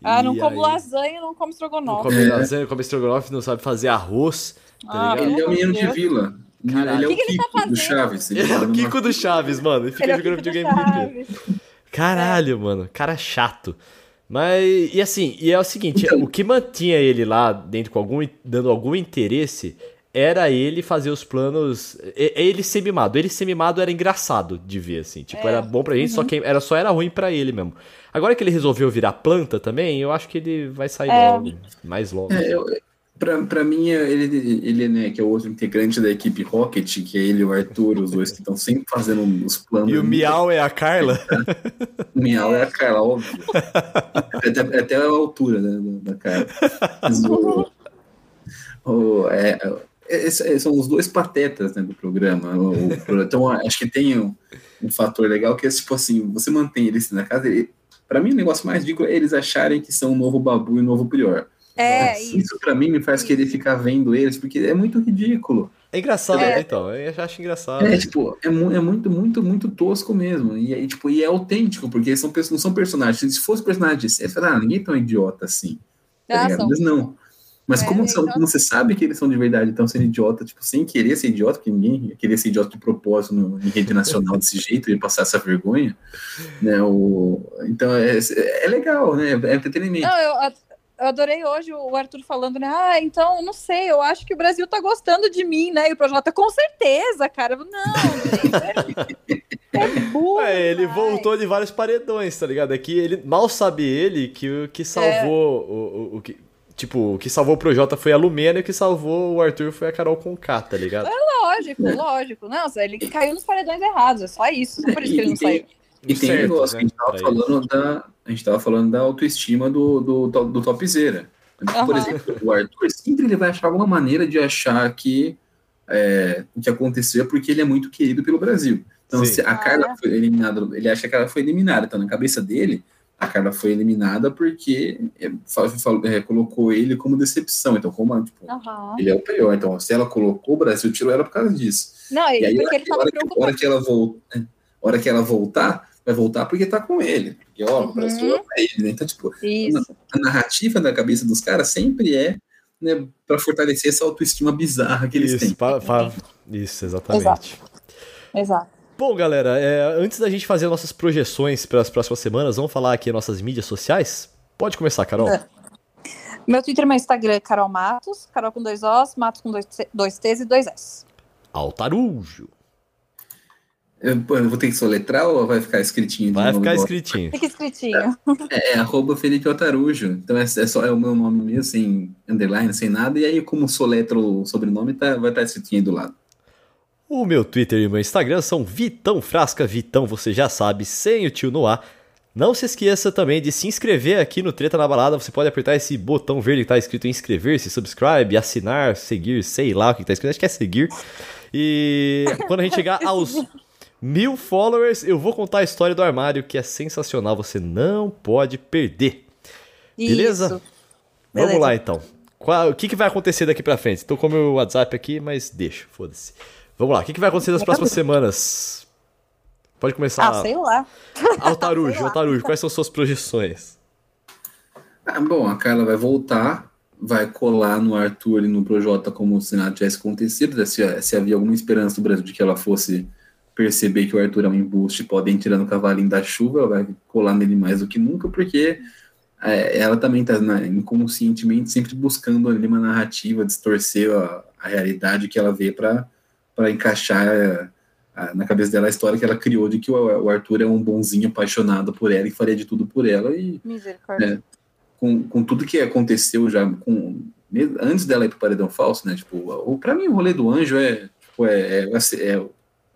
Ah, não como lasanha, não como estrogonofe. Não come é. lasanha, não come estrogonofe, não sabe fazer arroz, tá ah, ligado? Ele é o menino de vila. Caralho. Ele é o, que Kiko tá do Chaves. Ele, ele é o Kiko do Chaves, mano. Ele fica ele é jogando videogame Caralho, é. mano. Cara chato. Mas, e assim, e é o seguinte, então, o que mantinha ele lá dentro com algum, dando algum interesse era ele fazer os planos. Ele ser mimado. Ele ser mimado era engraçado de ver, assim. Tipo, é. era bom pra gente, uhum. só que era, só era ruim para ele mesmo. Agora que ele resolveu virar planta também, eu acho que ele vai sair é. logo. Mais logo. É, eu, Pra, pra mim, ele, ele né, que é o outro integrante da equipe Rocket, que é ele e o Arthur, os dois que estão sempre fazendo os planos. E o Miau é a Carla? o Miau é a Carla, óbvio. até, até a altura né, da Carla. O, o, é, é, é, são os dois patetas né, do programa. O, então, acho que tem um, um, fator legal que é tipo assim: você mantém eles na casa. Para mim, o negócio mais digo é eles acharem que são o novo Babu e o novo Prior. É, isso. isso para mim me faz isso. querer ficar vendo eles, porque é muito ridículo. É engraçado, é. né, então? Eu acho engraçado. É, tipo, é, mu é muito, muito, muito tosco mesmo. E, e, tipo, e é autêntico, porque são, não são personagens. Se fosse personagem você fala, ah, ninguém é tão idiota assim. Tá ah, Mas não. Mas é, como, são, então... como você sabe que eles são de verdade, estão sendo idiota, tipo, sem querer ser idiota, porque ninguém queria ser idiota de propósito no, em rede nacional desse jeito e passar essa vergonha, né? O, então é, é legal, né? É entretenimento. Não, eu, eu adorei hoje o Arthur falando, né? Ah, então, não sei, eu acho que o Brasil tá gostando de mim, né? E o Projota, com certeza, cara. Não, é, é burro. É, ele voltou de vários paredões, tá ligado? É que ele, mal sabe ele que o que salvou é. o, o, o, que. Tipo, o que salvou o Projota foi a Lumena e o que salvou o Arthur foi a Carol Conká, tá ligado? É lógico, é. lógico. Não, ele caiu nos paredões errados, é só isso. Só por isso que ele não saiu. E tem certo, negócio né? que a gente tava falando da, a gente tava falando da autoestima do, do, do, topzera. Uhum. Por exemplo, o Arthur sempre ele vai achar alguma maneira de achar que é, o que aconteceu é porque ele é muito querido pelo Brasil. Então, Sim. se a Carla ah. foi eliminada, ele acha que ela foi eliminada. Então, na cabeça dele, a Carla foi eliminada porque é, é, colocou ele como decepção. Então, como tipo, uhum. ele é o pior. Então, se ela colocou o Brasil, tirou ela por causa disso. Não, e aí, porque ele hora, que, hora que ela volta, né, hora que ela voltar, vai voltar porque tá com ele. Porque, ó, uhum. o Brasil é ele, né? Então, tipo, a, a, narrativa da cabeça dos caras sempre é né, para fortalecer essa autoestima bizarra que eles isso, têm. Pa, pa, isso, exatamente. Exato. Exato. Bom, galera, é, antes da gente fazer nossas projeções para as próximas semanas, vamos falar aqui nossas mídias sociais? Pode começar, Carol. É. Meu Twitter e meu Instagram é Carol Matos, Carol com dois Os, Matos com dois, dois T's e dois S. Altarujo. Eu, vou ter que soletrar ou vai ficar escritinho? Vai ficar escritinho. Fica escritinho. É, é, arroba Felipe Altarujo. Então é, é, só é o meu nome mesmo, sem underline, sem nada. E aí, como soletra o sobrenome, tá, vai estar escritinho aí do lado. O meu Twitter e o meu Instagram são Vitão Frasca. Vitão, você já sabe, sem o tio no ar. Não se esqueça também de se inscrever aqui no Treta na Balada. Você pode apertar esse botão verde que está escrito inscrever-se, subscribe, assinar, seguir, sei lá o que está escrito. Acho que é seguir. E quando a gente chegar aos mil followers, eu vou contar a história do armário que é sensacional. Você não pode perder. Beleza? Isso. Vamos Beleza. lá então. Qual, o que, que vai acontecer daqui pra frente? Estou com o meu WhatsApp aqui, mas deixa, foda-se. Vamos lá, o que, que vai acontecer nas próximas semanas? Pode começar. Ah, sei lá. Altarujo, Altarujo, quais são suas projeções? Ah, bom, a Carla vai voltar, vai colar no Arthur e no Projota como se nada tivesse acontecido, se, se havia alguma esperança do Brasil de que ela fosse perceber que o Arthur é um embuste, podem tirar no cavalinho da chuva, ela vai colar nele mais do que nunca, porque é, ela também está inconscientemente sempre buscando ali uma narrativa, distorcer a, a realidade que ela vê para encaixar na cabeça dela a história que ela criou de que o, Arthur é um bonzinho apaixonado por ela e faria de tudo por ela e Misericórdia. Né, com, com tudo que aconteceu já com antes dela ir pro paredão falso, né? Tipo, para mim o rolê do anjo é, tipo, é, é, é,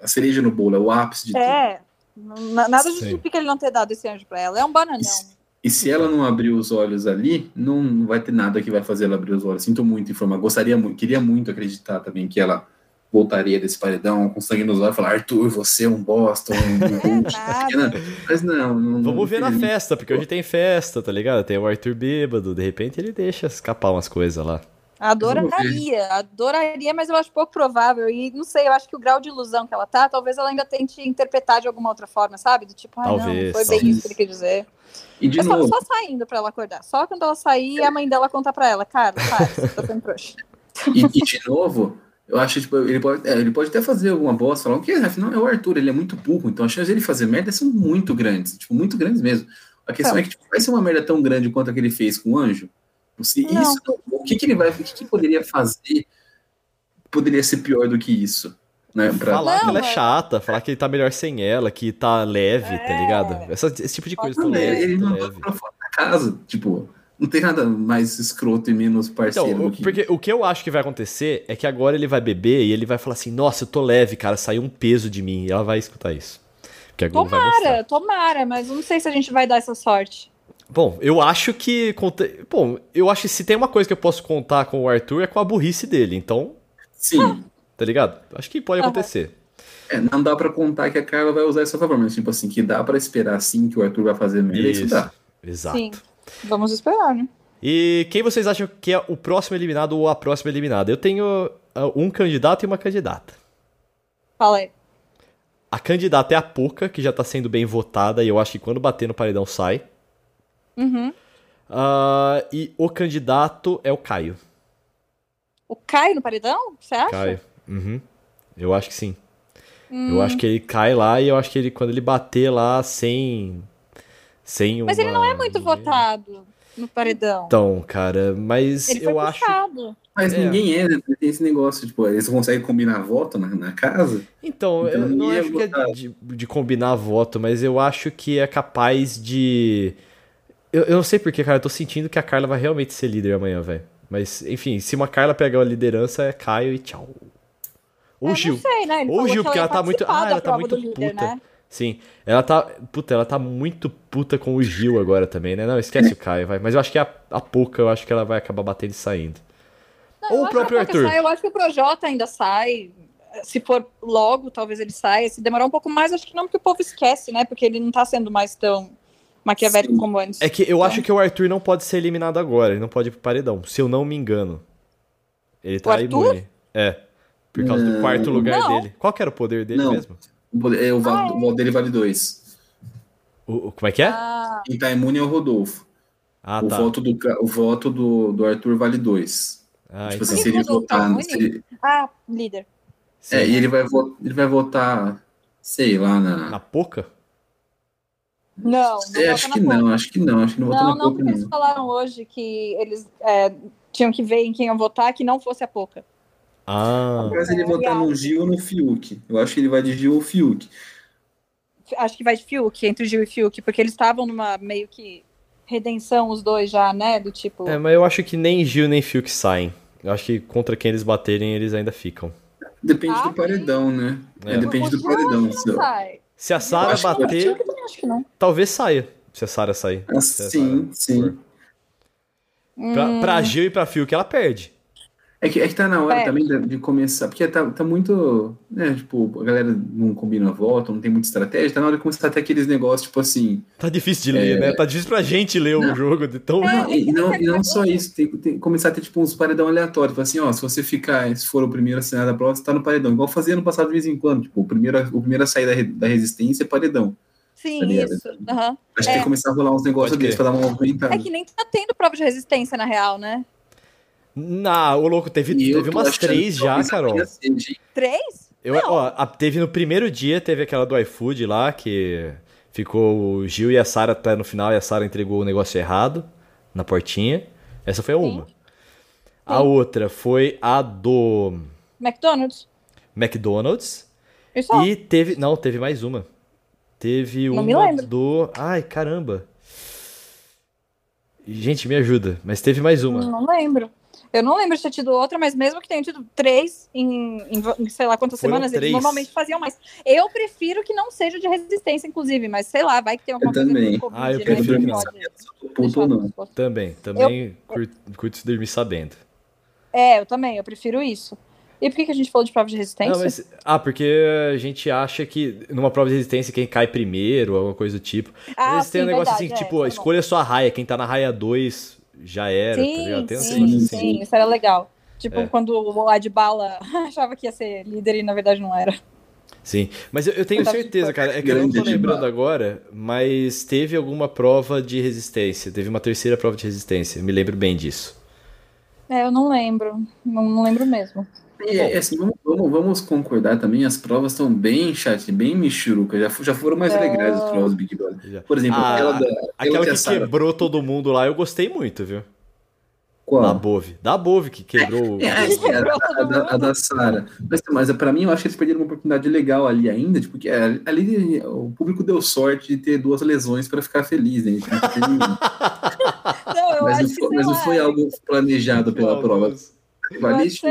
a cereja no bolo, é o ápice de é, tudo. Nada justifica ele não ter dado esse anjo para ela. É um bananão. E, e se ela não abrir os olhos ali, não, não vai ter nada que vai fazer ela abrir os olhos. Sinto muito informar. Gostaria muito, queria muito acreditar também que ela voltaria desse paredão com sangue nos olhos e falar: Arthur, você é um bosta, um Mas não, não Vamos não ver na festa, porque hoje tem festa, tá ligado? Tem o Arthur bêbado, de repente ele deixa escapar umas coisas lá. Adoraria, adoraria, mas eu acho pouco provável. E não sei, eu acho que o grau de ilusão que ela tá, talvez ela ainda tente interpretar de alguma outra forma, sabe? Do tipo, ah, talvez, não, foi bem isso que ele quer dizer. E de novo... só, só saindo pra ela acordar. Só quando ela sair, a mãe dela conta pra ela, cara, para, você tá sendo trouxa. E, e de novo, eu acho que tipo, ele, pode, é, ele pode até fazer alguma bosta, falar, o que afinal é o Arthur, ele é muito burro, então as chances dele fazer merda são muito grandes, tipo, muito grandes mesmo. A questão é, é que tipo, vai ser uma merda tão grande quanto a que ele fez com o anjo. Se isso, o que, que ele vai, o que, que poderia fazer poderia ser pior do que isso? Né, pra... Falar não, que ela é chata, falar que ele tá melhor sem ela, que tá leve, tá é... tá ligado? Essa, esse tipo de coisa. Não, leve, ele não leve. pra fora da casa, tipo, não tem nada mais escroto e menos parceiro. Então, que... porque o que eu acho que vai acontecer é que agora ele vai beber e ele vai falar assim: Nossa, eu tô leve, cara, saiu um peso de mim. E ela vai escutar isso. Tomara, tomara, mas não sei se a gente vai dar essa sorte. Bom, eu acho que. Bom, eu acho que se tem uma coisa que eu posso contar com o Arthur é com a burrice dele, então. Sim. Tá ligado? Acho que pode acontecer. É, não dá para contar que a Carla vai usar isso a favor, mas tipo assim, que dá para esperar sim que o Arthur vai fazer merda, isso, isso dá. Exato. Sim. Vamos esperar, né? E quem vocês acham que é o próximo eliminado ou a próxima eliminada? Eu tenho uh, um candidato e uma candidata. Fala aí. A candidata é a Poca, que já tá sendo bem votada, e eu acho que quando bater no paredão sai. Uhum. Uh, e o candidato é o Caio. O Caio no paredão? Você acha? Caio. Uhum. Eu acho que sim. Hum. Eu acho que ele cai lá e eu acho que ele, quando ele bater lá sem sem Mas ele não é muito votado no paredão. Então, cara, mas ele eu acho. Mas é. ninguém é, né? Tem esse negócio, tipo, eles conseguem combinar voto na, na casa. Então, então eu não é acho que é de, de, combinar voto, mas eu acho que é capaz de. Eu, eu não sei porquê, cara, eu tô sentindo que a Carla vai realmente ser líder amanhã, velho. Mas, enfim, se uma Carla pegar a liderança, é Caio e tchau. Ou é, Gil. Sei, né? Ou Gil, porque ela tá muito. Ah, ela tá muito líder, puta. Né? Sim. Ela tá. Puta, ela tá muito puta com o Gil agora também, né? Não, esquece o Caio, vai. Mas eu acho que a, a Poca, eu acho que ela vai acabar batendo e saindo. Não, Ou o próprio Arthur. Sai, eu acho que o Projota ainda sai. Se for logo, talvez ele saia. Se demorar um pouco mais, acho que não, porque o povo esquece, né? Porque ele não tá sendo mais tão maquiavélico Sim. como antes. É que eu então... acho que o Arthur não pode ser eliminado agora. Ele não pode ir pro paredão, se eu não me engano. Ele tá imune. É. Por causa não. do quarto lugar não. dele. Qual que era o poder dele não. mesmo? É, o, ah, é. voto dele vale dois. O, como é que é? Ah. Quem tá imune é o Rodolfo. Ah, o, tá. voto do, o voto do, do Arthur vale dois. Ah, tipo assim, se ele votar. Tá seria... Ah, líder. É, e ele vai, ele vai votar sei lá, na. Na Poca? Não, não é, acho que não, acho que não, acho que não votou não, na não, porque eles não. falaram hoje que eles é, tinham que ver em quem iam votar, que não fosse a Poca. Ah. Mas ele votar no Gil ou no Fiuk. Eu acho que ele vai de Gil ou Fiuk. Acho que vai de Fiuk, entre Gil e Fiuk, porque eles estavam numa meio que redenção os dois já, né? Do tipo. É, mas eu acho que nem Gil nem Fiuk saem. Eu acho que contra quem eles baterem, eles ainda ficam. Depende Ah, do paredão, né? É. É, depende o do paredão. não seu. sai. Se a Sara que- bater, também acho que não. talvez saia. Se a Sara sair. Ah, Se a sim, Sara sim. Pra, Hum. pra Gil e pra Fiuk, ela perde. É que, é que tá na hora É. também de, de começar, porque tá, tá muito, né, tipo, a galera não combina voto, não tem muita estratégia, tá na hora de começar a ter aqueles negócios, tipo assim, Tá difícil de ler, É. né? Tá difícil pra gente ler o Não. jogo. de Tão... Não, e, e não, e não só isso, tem, tem começar a ter tipo uns paredão aleatórios, tipo assim, ó, se você ficar, se for o primeiro a sair da prova, você tá no paredão, igual fazia no passado de vez em quando, tipo, o primeiro, a- o primeiro a sair da, da resistência é paredão. Sim, isso. aham. Acho que É. tem que começar a rolar uns negócios desses pra dar uma movimentada. É que nem tá tendo prova de resistência, na real, né? Não, o louco, teve, E teve umas três já, Carol. Três? Eu, ó, a- teve no primeiro dia, teve aquela do iFood lá, que ficou o Gil e a Sara até no final, e a Sara entregou o negócio errado na portinha. Essa foi a uma. A outra foi a do McDonald's? McDonald's. E teve. Não, teve mais uma. Teve Não uma do. Ai, caramba. Gente, me ajuda. Mas teve mais uma. Não lembro. Eu não lembro de ter tido outra, mas mesmo que tenha tido três em, em- em sei lá quantas Foram semanas, três. eles normalmente faziam mais. Eu prefiro que não seja de resistência, inclusive, mas sei lá, vai que tem alguma Eu coisa também. Covid, Ah, eu né, prefiro Também. Também curto, curto se dormir sabendo. É, eu também, eu prefiro isso. E por que, que a gente falou de prova de resistência? Não, mas, ah, porque a gente acha que numa prova de resistência quem cai primeiro, alguma coisa do tipo. Às ah, vezes tem um negócio verdade, assim, é, tipo, tá bom. escolha a sua raia, quem tá na raia 2 já era, tá Sim, uns sim, negócios sim, assim. isso era legal. Tipo, É. quando o Adbala achava que ia ser líder e na verdade não era. Sim, mas eu, eu tenho Tá certeza, cara, é que eu não tô lembrando agora, mas teve alguma prova de resistência, teve uma terceira prova de resistência, me lembro bem disso. É, eu não lembro. Não, não lembro mesmo. É, é assim, vamos, vamos, vamos concordar também, as provas estão bem chat, bem michuruca, já, já foram mais É. legais as provas do Big Brother. Já. Por exemplo, Ah, aquela da. Aquela a que Sarah- quebrou todo mundo lá, eu gostei muito, viu? Qual? Da Bove. Da Bove que quebrou. É, é, Quebrou a, a, da, a da Sara. Mas, mas pra mim, eu acho que eles perderam uma oportunidade legal ali ainda, tipo, porque é, ali o público deu sorte de ter duas lesões pra ficar feliz, né? Então, entretenimento. Não, eu mas acho não que, foi, mas não foi algo planejado pela prova.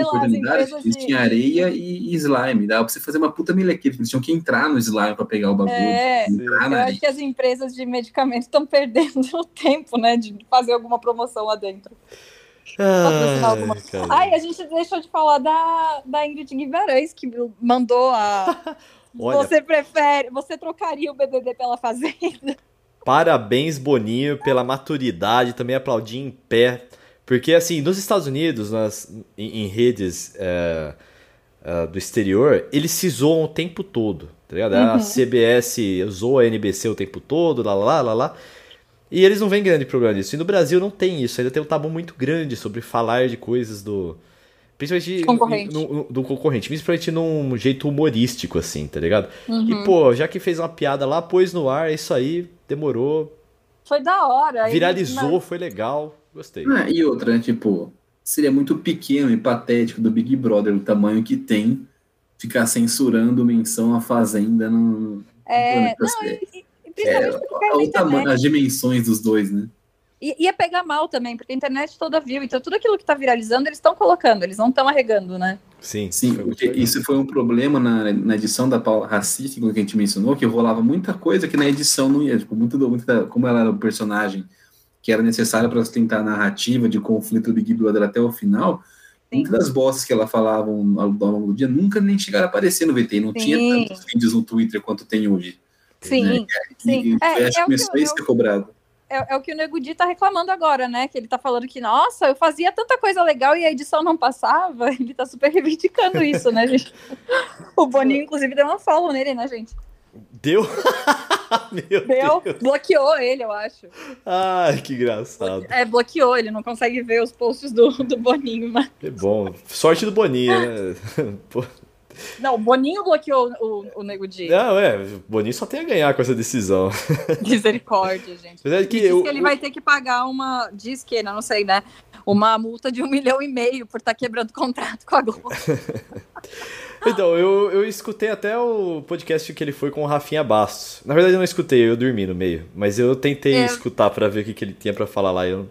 Oportunidades, empresas eles de- tinham areia e, e slime. Dava pra você fazer uma puta melequeira. Eles tinham que entrar no slime pra pegar o bagulho. É, Eu areia. acho que as empresas de medicamento estão perdendo o tempo, né, de fazer alguma promoção lá dentro. alguma- cara. Ai, a gente deixou de falar da, da Ingrid Guimarães, que mandou a. Olha. Você prefere. Você trocaria o BBB pela Fazenda? Parabéns, Boninho, pela maturidade. Também aplaudi em pé. Porque, assim, nos Estados Unidos, nas, em, em redes é, é, do exterior, eles se zoam o tempo todo. Tá ligado? A Uhum. CBS zoa a NBC o tempo todo, lá, lá, lá, lá. E eles não vêm grande problema disso. E no Brasil não tem isso. Ainda tem um tabu muito grande sobre falar de coisas do. Principalmente Concorrente. no- no- do concorrente. Principalmente num jeito humorístico, assim, tá ligado? Uhum. E, pô, já que fez uma piada lá, pôs no ar, é isso aí, demorou, Foi da hora. viralizou, foi legal, gostei. Ah, e outra, né, tipo, seria muito pequeno e patético do Big Brother, o tamanho que tem, ficar censurando menção à Fazenda no. É, no- não, e, e- e É, principalmente na o tamanho, internet. as dimensões dos dois, né? I- Ia pegar mal também, porque a internet toda viu. Então, tudo aquilo que tá viralizando, eles estão colocando, eles não estão arregando, né? Sim, Sim, foi porque isso foi um problema na, na edição da Paula Racista, que a gente mencionou, que rolava muita coisa que na edição não ia, tipo, muito, como ela era o personagem que era necessário para sustentar a narrativa de conflito do Big Brother até o final, Sim. muitas das bostas que ela falavam ao, longo do dia nunca nem chegaram a aparecer no VT, não Sim. tinha tantos vídeos no Twitter quanto tem hoje. Sim, Né? sim. E, É, é começou a ser cobrado. É, é o que o Nego Di tá reclamando agora, né? Que ele tá falando que, nossa, eu fazia tanta coisa legal e a edição não passava. Ele tá super reivindicando isso, né, gente? O Boninho, inclusive, deu uma follow nele, né, gente? Deu? Meu Deu, Deus. bloqueou ele, eu acho. Ai, que engraçado. É, bloqueou, ele não consegue ver os posts do, do Boninho, mas. Que bom. Sorte do Boninho, né? Não, o Boninho bloqueou o, o Nego Di. Não, é, o Boninho só tem a ganhar com essa decisão. Misericórdia, gente. Mas é que eu- que ele vai ter que pagar uma. Diz que, não sei, né? Uma multa de um milhão e meio por estar quebrando contrato com a Globo. Então, eu, eu escutei até o podcast que ele foi com o Rafinha Bastos. Na verdade, eu não escutei, eu dormi no meio. Mas eu tentei É. escutar pra ver o que, que ele tinha pra falar lá. Eu,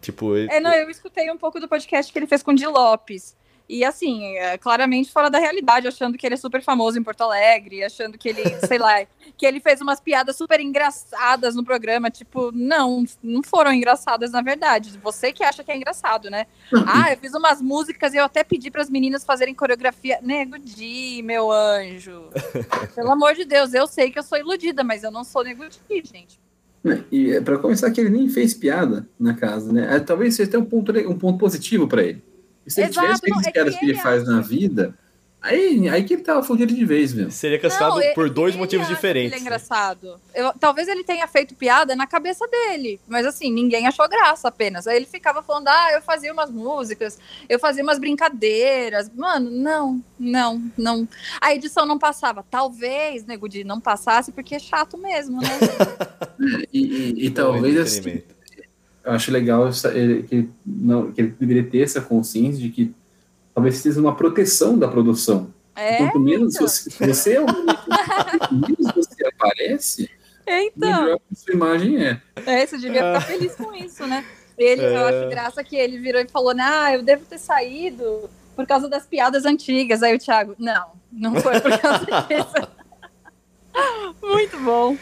tipo, É, não, eu escutei um pouco do podcast que ele fez com o Di Lopes. E assim, é, claramente fora da realidade, achando que ele é super famoso em Porto Alegre, achando que ele, sei lá, que ele fez umas piadas super engraçadas no programa. Tipo, não, não foram engraçadas na verdade. Você que acha que é engraçado, né? Ah, eu fiz umas músicas e eu até pedi para as meninas fazerem coreografia. Nego Di, meu anjo. Pelo amor de Deus, eu sei que eu sou iludida, mas eu não sou Nego Di, gente. Né, E é, pra começar, que ele nem fez piada na casa, né? É, Talvez seja até um ponto, um ponto positivo pra ele. E se ele Exato, tivesse feito as é piadas que que ele ele faz na vida, aí, aí que ele tava fudido de vez mesmo. seria cancelado Não, por dois ele motivos diferentes. Ele é né? engraçado. Eu- talvez ele tenha feito piada na cabeça dele, mas assim, ninguém achou graça apenas. Aí ele ficava falando: ah, eu fazia umas músicas, eu fazia umas brincadeiras. Mano, não, não, não. A edição não passava. Talvez, Nego Di, não passasse porque é chato mesmo, né? E, e- e Bom talvez assim. Eu acho legal que, ele não, que ele deveria ter essa consciência de que talvez seja uma proteção da produção. É, Quanto menos então. você, você é menos você aparece, então. melhor a sua imagem é. É, você devia ficar feliz com isso, né? Ele, eu É. acho graça que ele virou e falou: Ah, eu devo ter saído por causa das piadas antigas. Aí o Thiago, não, não foi por causa disso. Muito bom.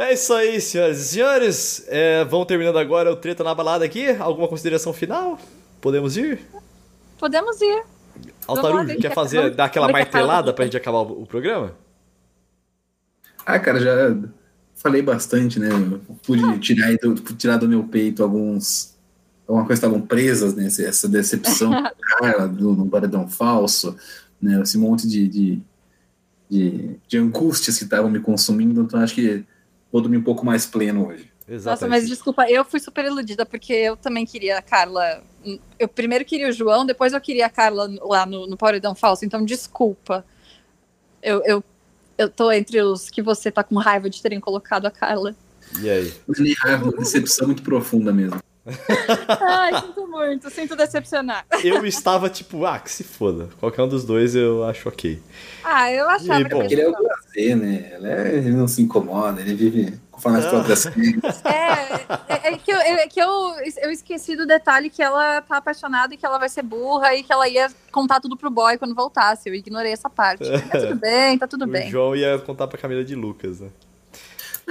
É isso aí, senhoras e senhores. É, vamos terminando agora o Treta na Balada aqui. Alguma consideração final? Podemos ir? Podemos ir. Altarujo, quer fazer, vamos- dar aquela martelada pra gente acabar o, o programa? Ah, cara, já falei bastante, né? Eu pude tirar, aí do, tirar do meu peito alguns. Alguma coisa estavam presas, né? Essa- decepção do cara, do, do paredão falso, né? Esse monte de, de, de, de angústias que estavam me consumindo. Então, acho que vou dormir um pouco mais pleno hoje. Nossa, mas desculpa, eu fui super iludida, porque eu também queria a Carla. Eu primeiro queria o João, depois eu queria a Carla lá no, no Paredão Falso, então desculpa. Eu, eu, eu tô entre os que você tá com raiva de terem colocado a Carla. E aí? Raiva, uma decepção muito profunda mesmo. Ai, sinto muito, sinto decepcionar. Eu estava tipo, ah, que se foda. Qualquer um dos dois eu acho ok. Ah, eu achava E, que bom, Ele é o prazer, né? Ele, é- ele não se incomoda, ele vive conforme as Ah. próprias regras. É, é, é que, eu, é que eu, eu esqueci do detalhe que ela tá apaixonada e que ela vai ser burra e que ela ia contar tudo pro boy quando voltasse. Eu ignorei essa parte. Tá tudo bem, tá tudo o bem. João ia contar pra Camila de Lucas, né?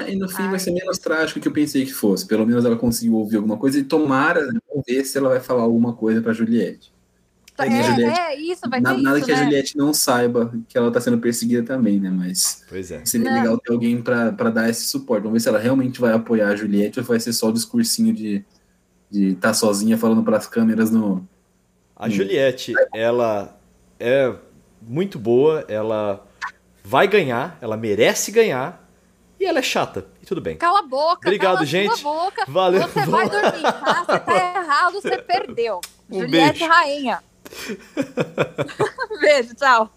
E no fim Ai. vai ser menos trágico que eu pensei que fosse. Pelo menos ela conseguiu ouvir alguma coisa e tomara, né, vamos ver se ela vai falar alguma coisa pra Juliette. É, Aí, Juliette, é, isso, vai Na- ter nada isso, que a né? Juliette não saiba que ela tá sendo perseguida também, né? Mas Pois é. seria Não. legal ter alguém pra, pra dar esse suporte. Vamos ver se ela realmente vai apoiar a Juliette ou vai ser só o discursinho de de estar sozinha falando pras câmeras no. A. Juliette, ela é muito boa, ela vai ganhar, ela merece ganhar e ela é chata. E tudo bem. Cala a boca, Obrigado, cala a gente. sua boca. Valeu. Você vai dormir, tá? Você tá errado, você perdeu. Um Juliette beijo. Rainha. Beijo, tchau.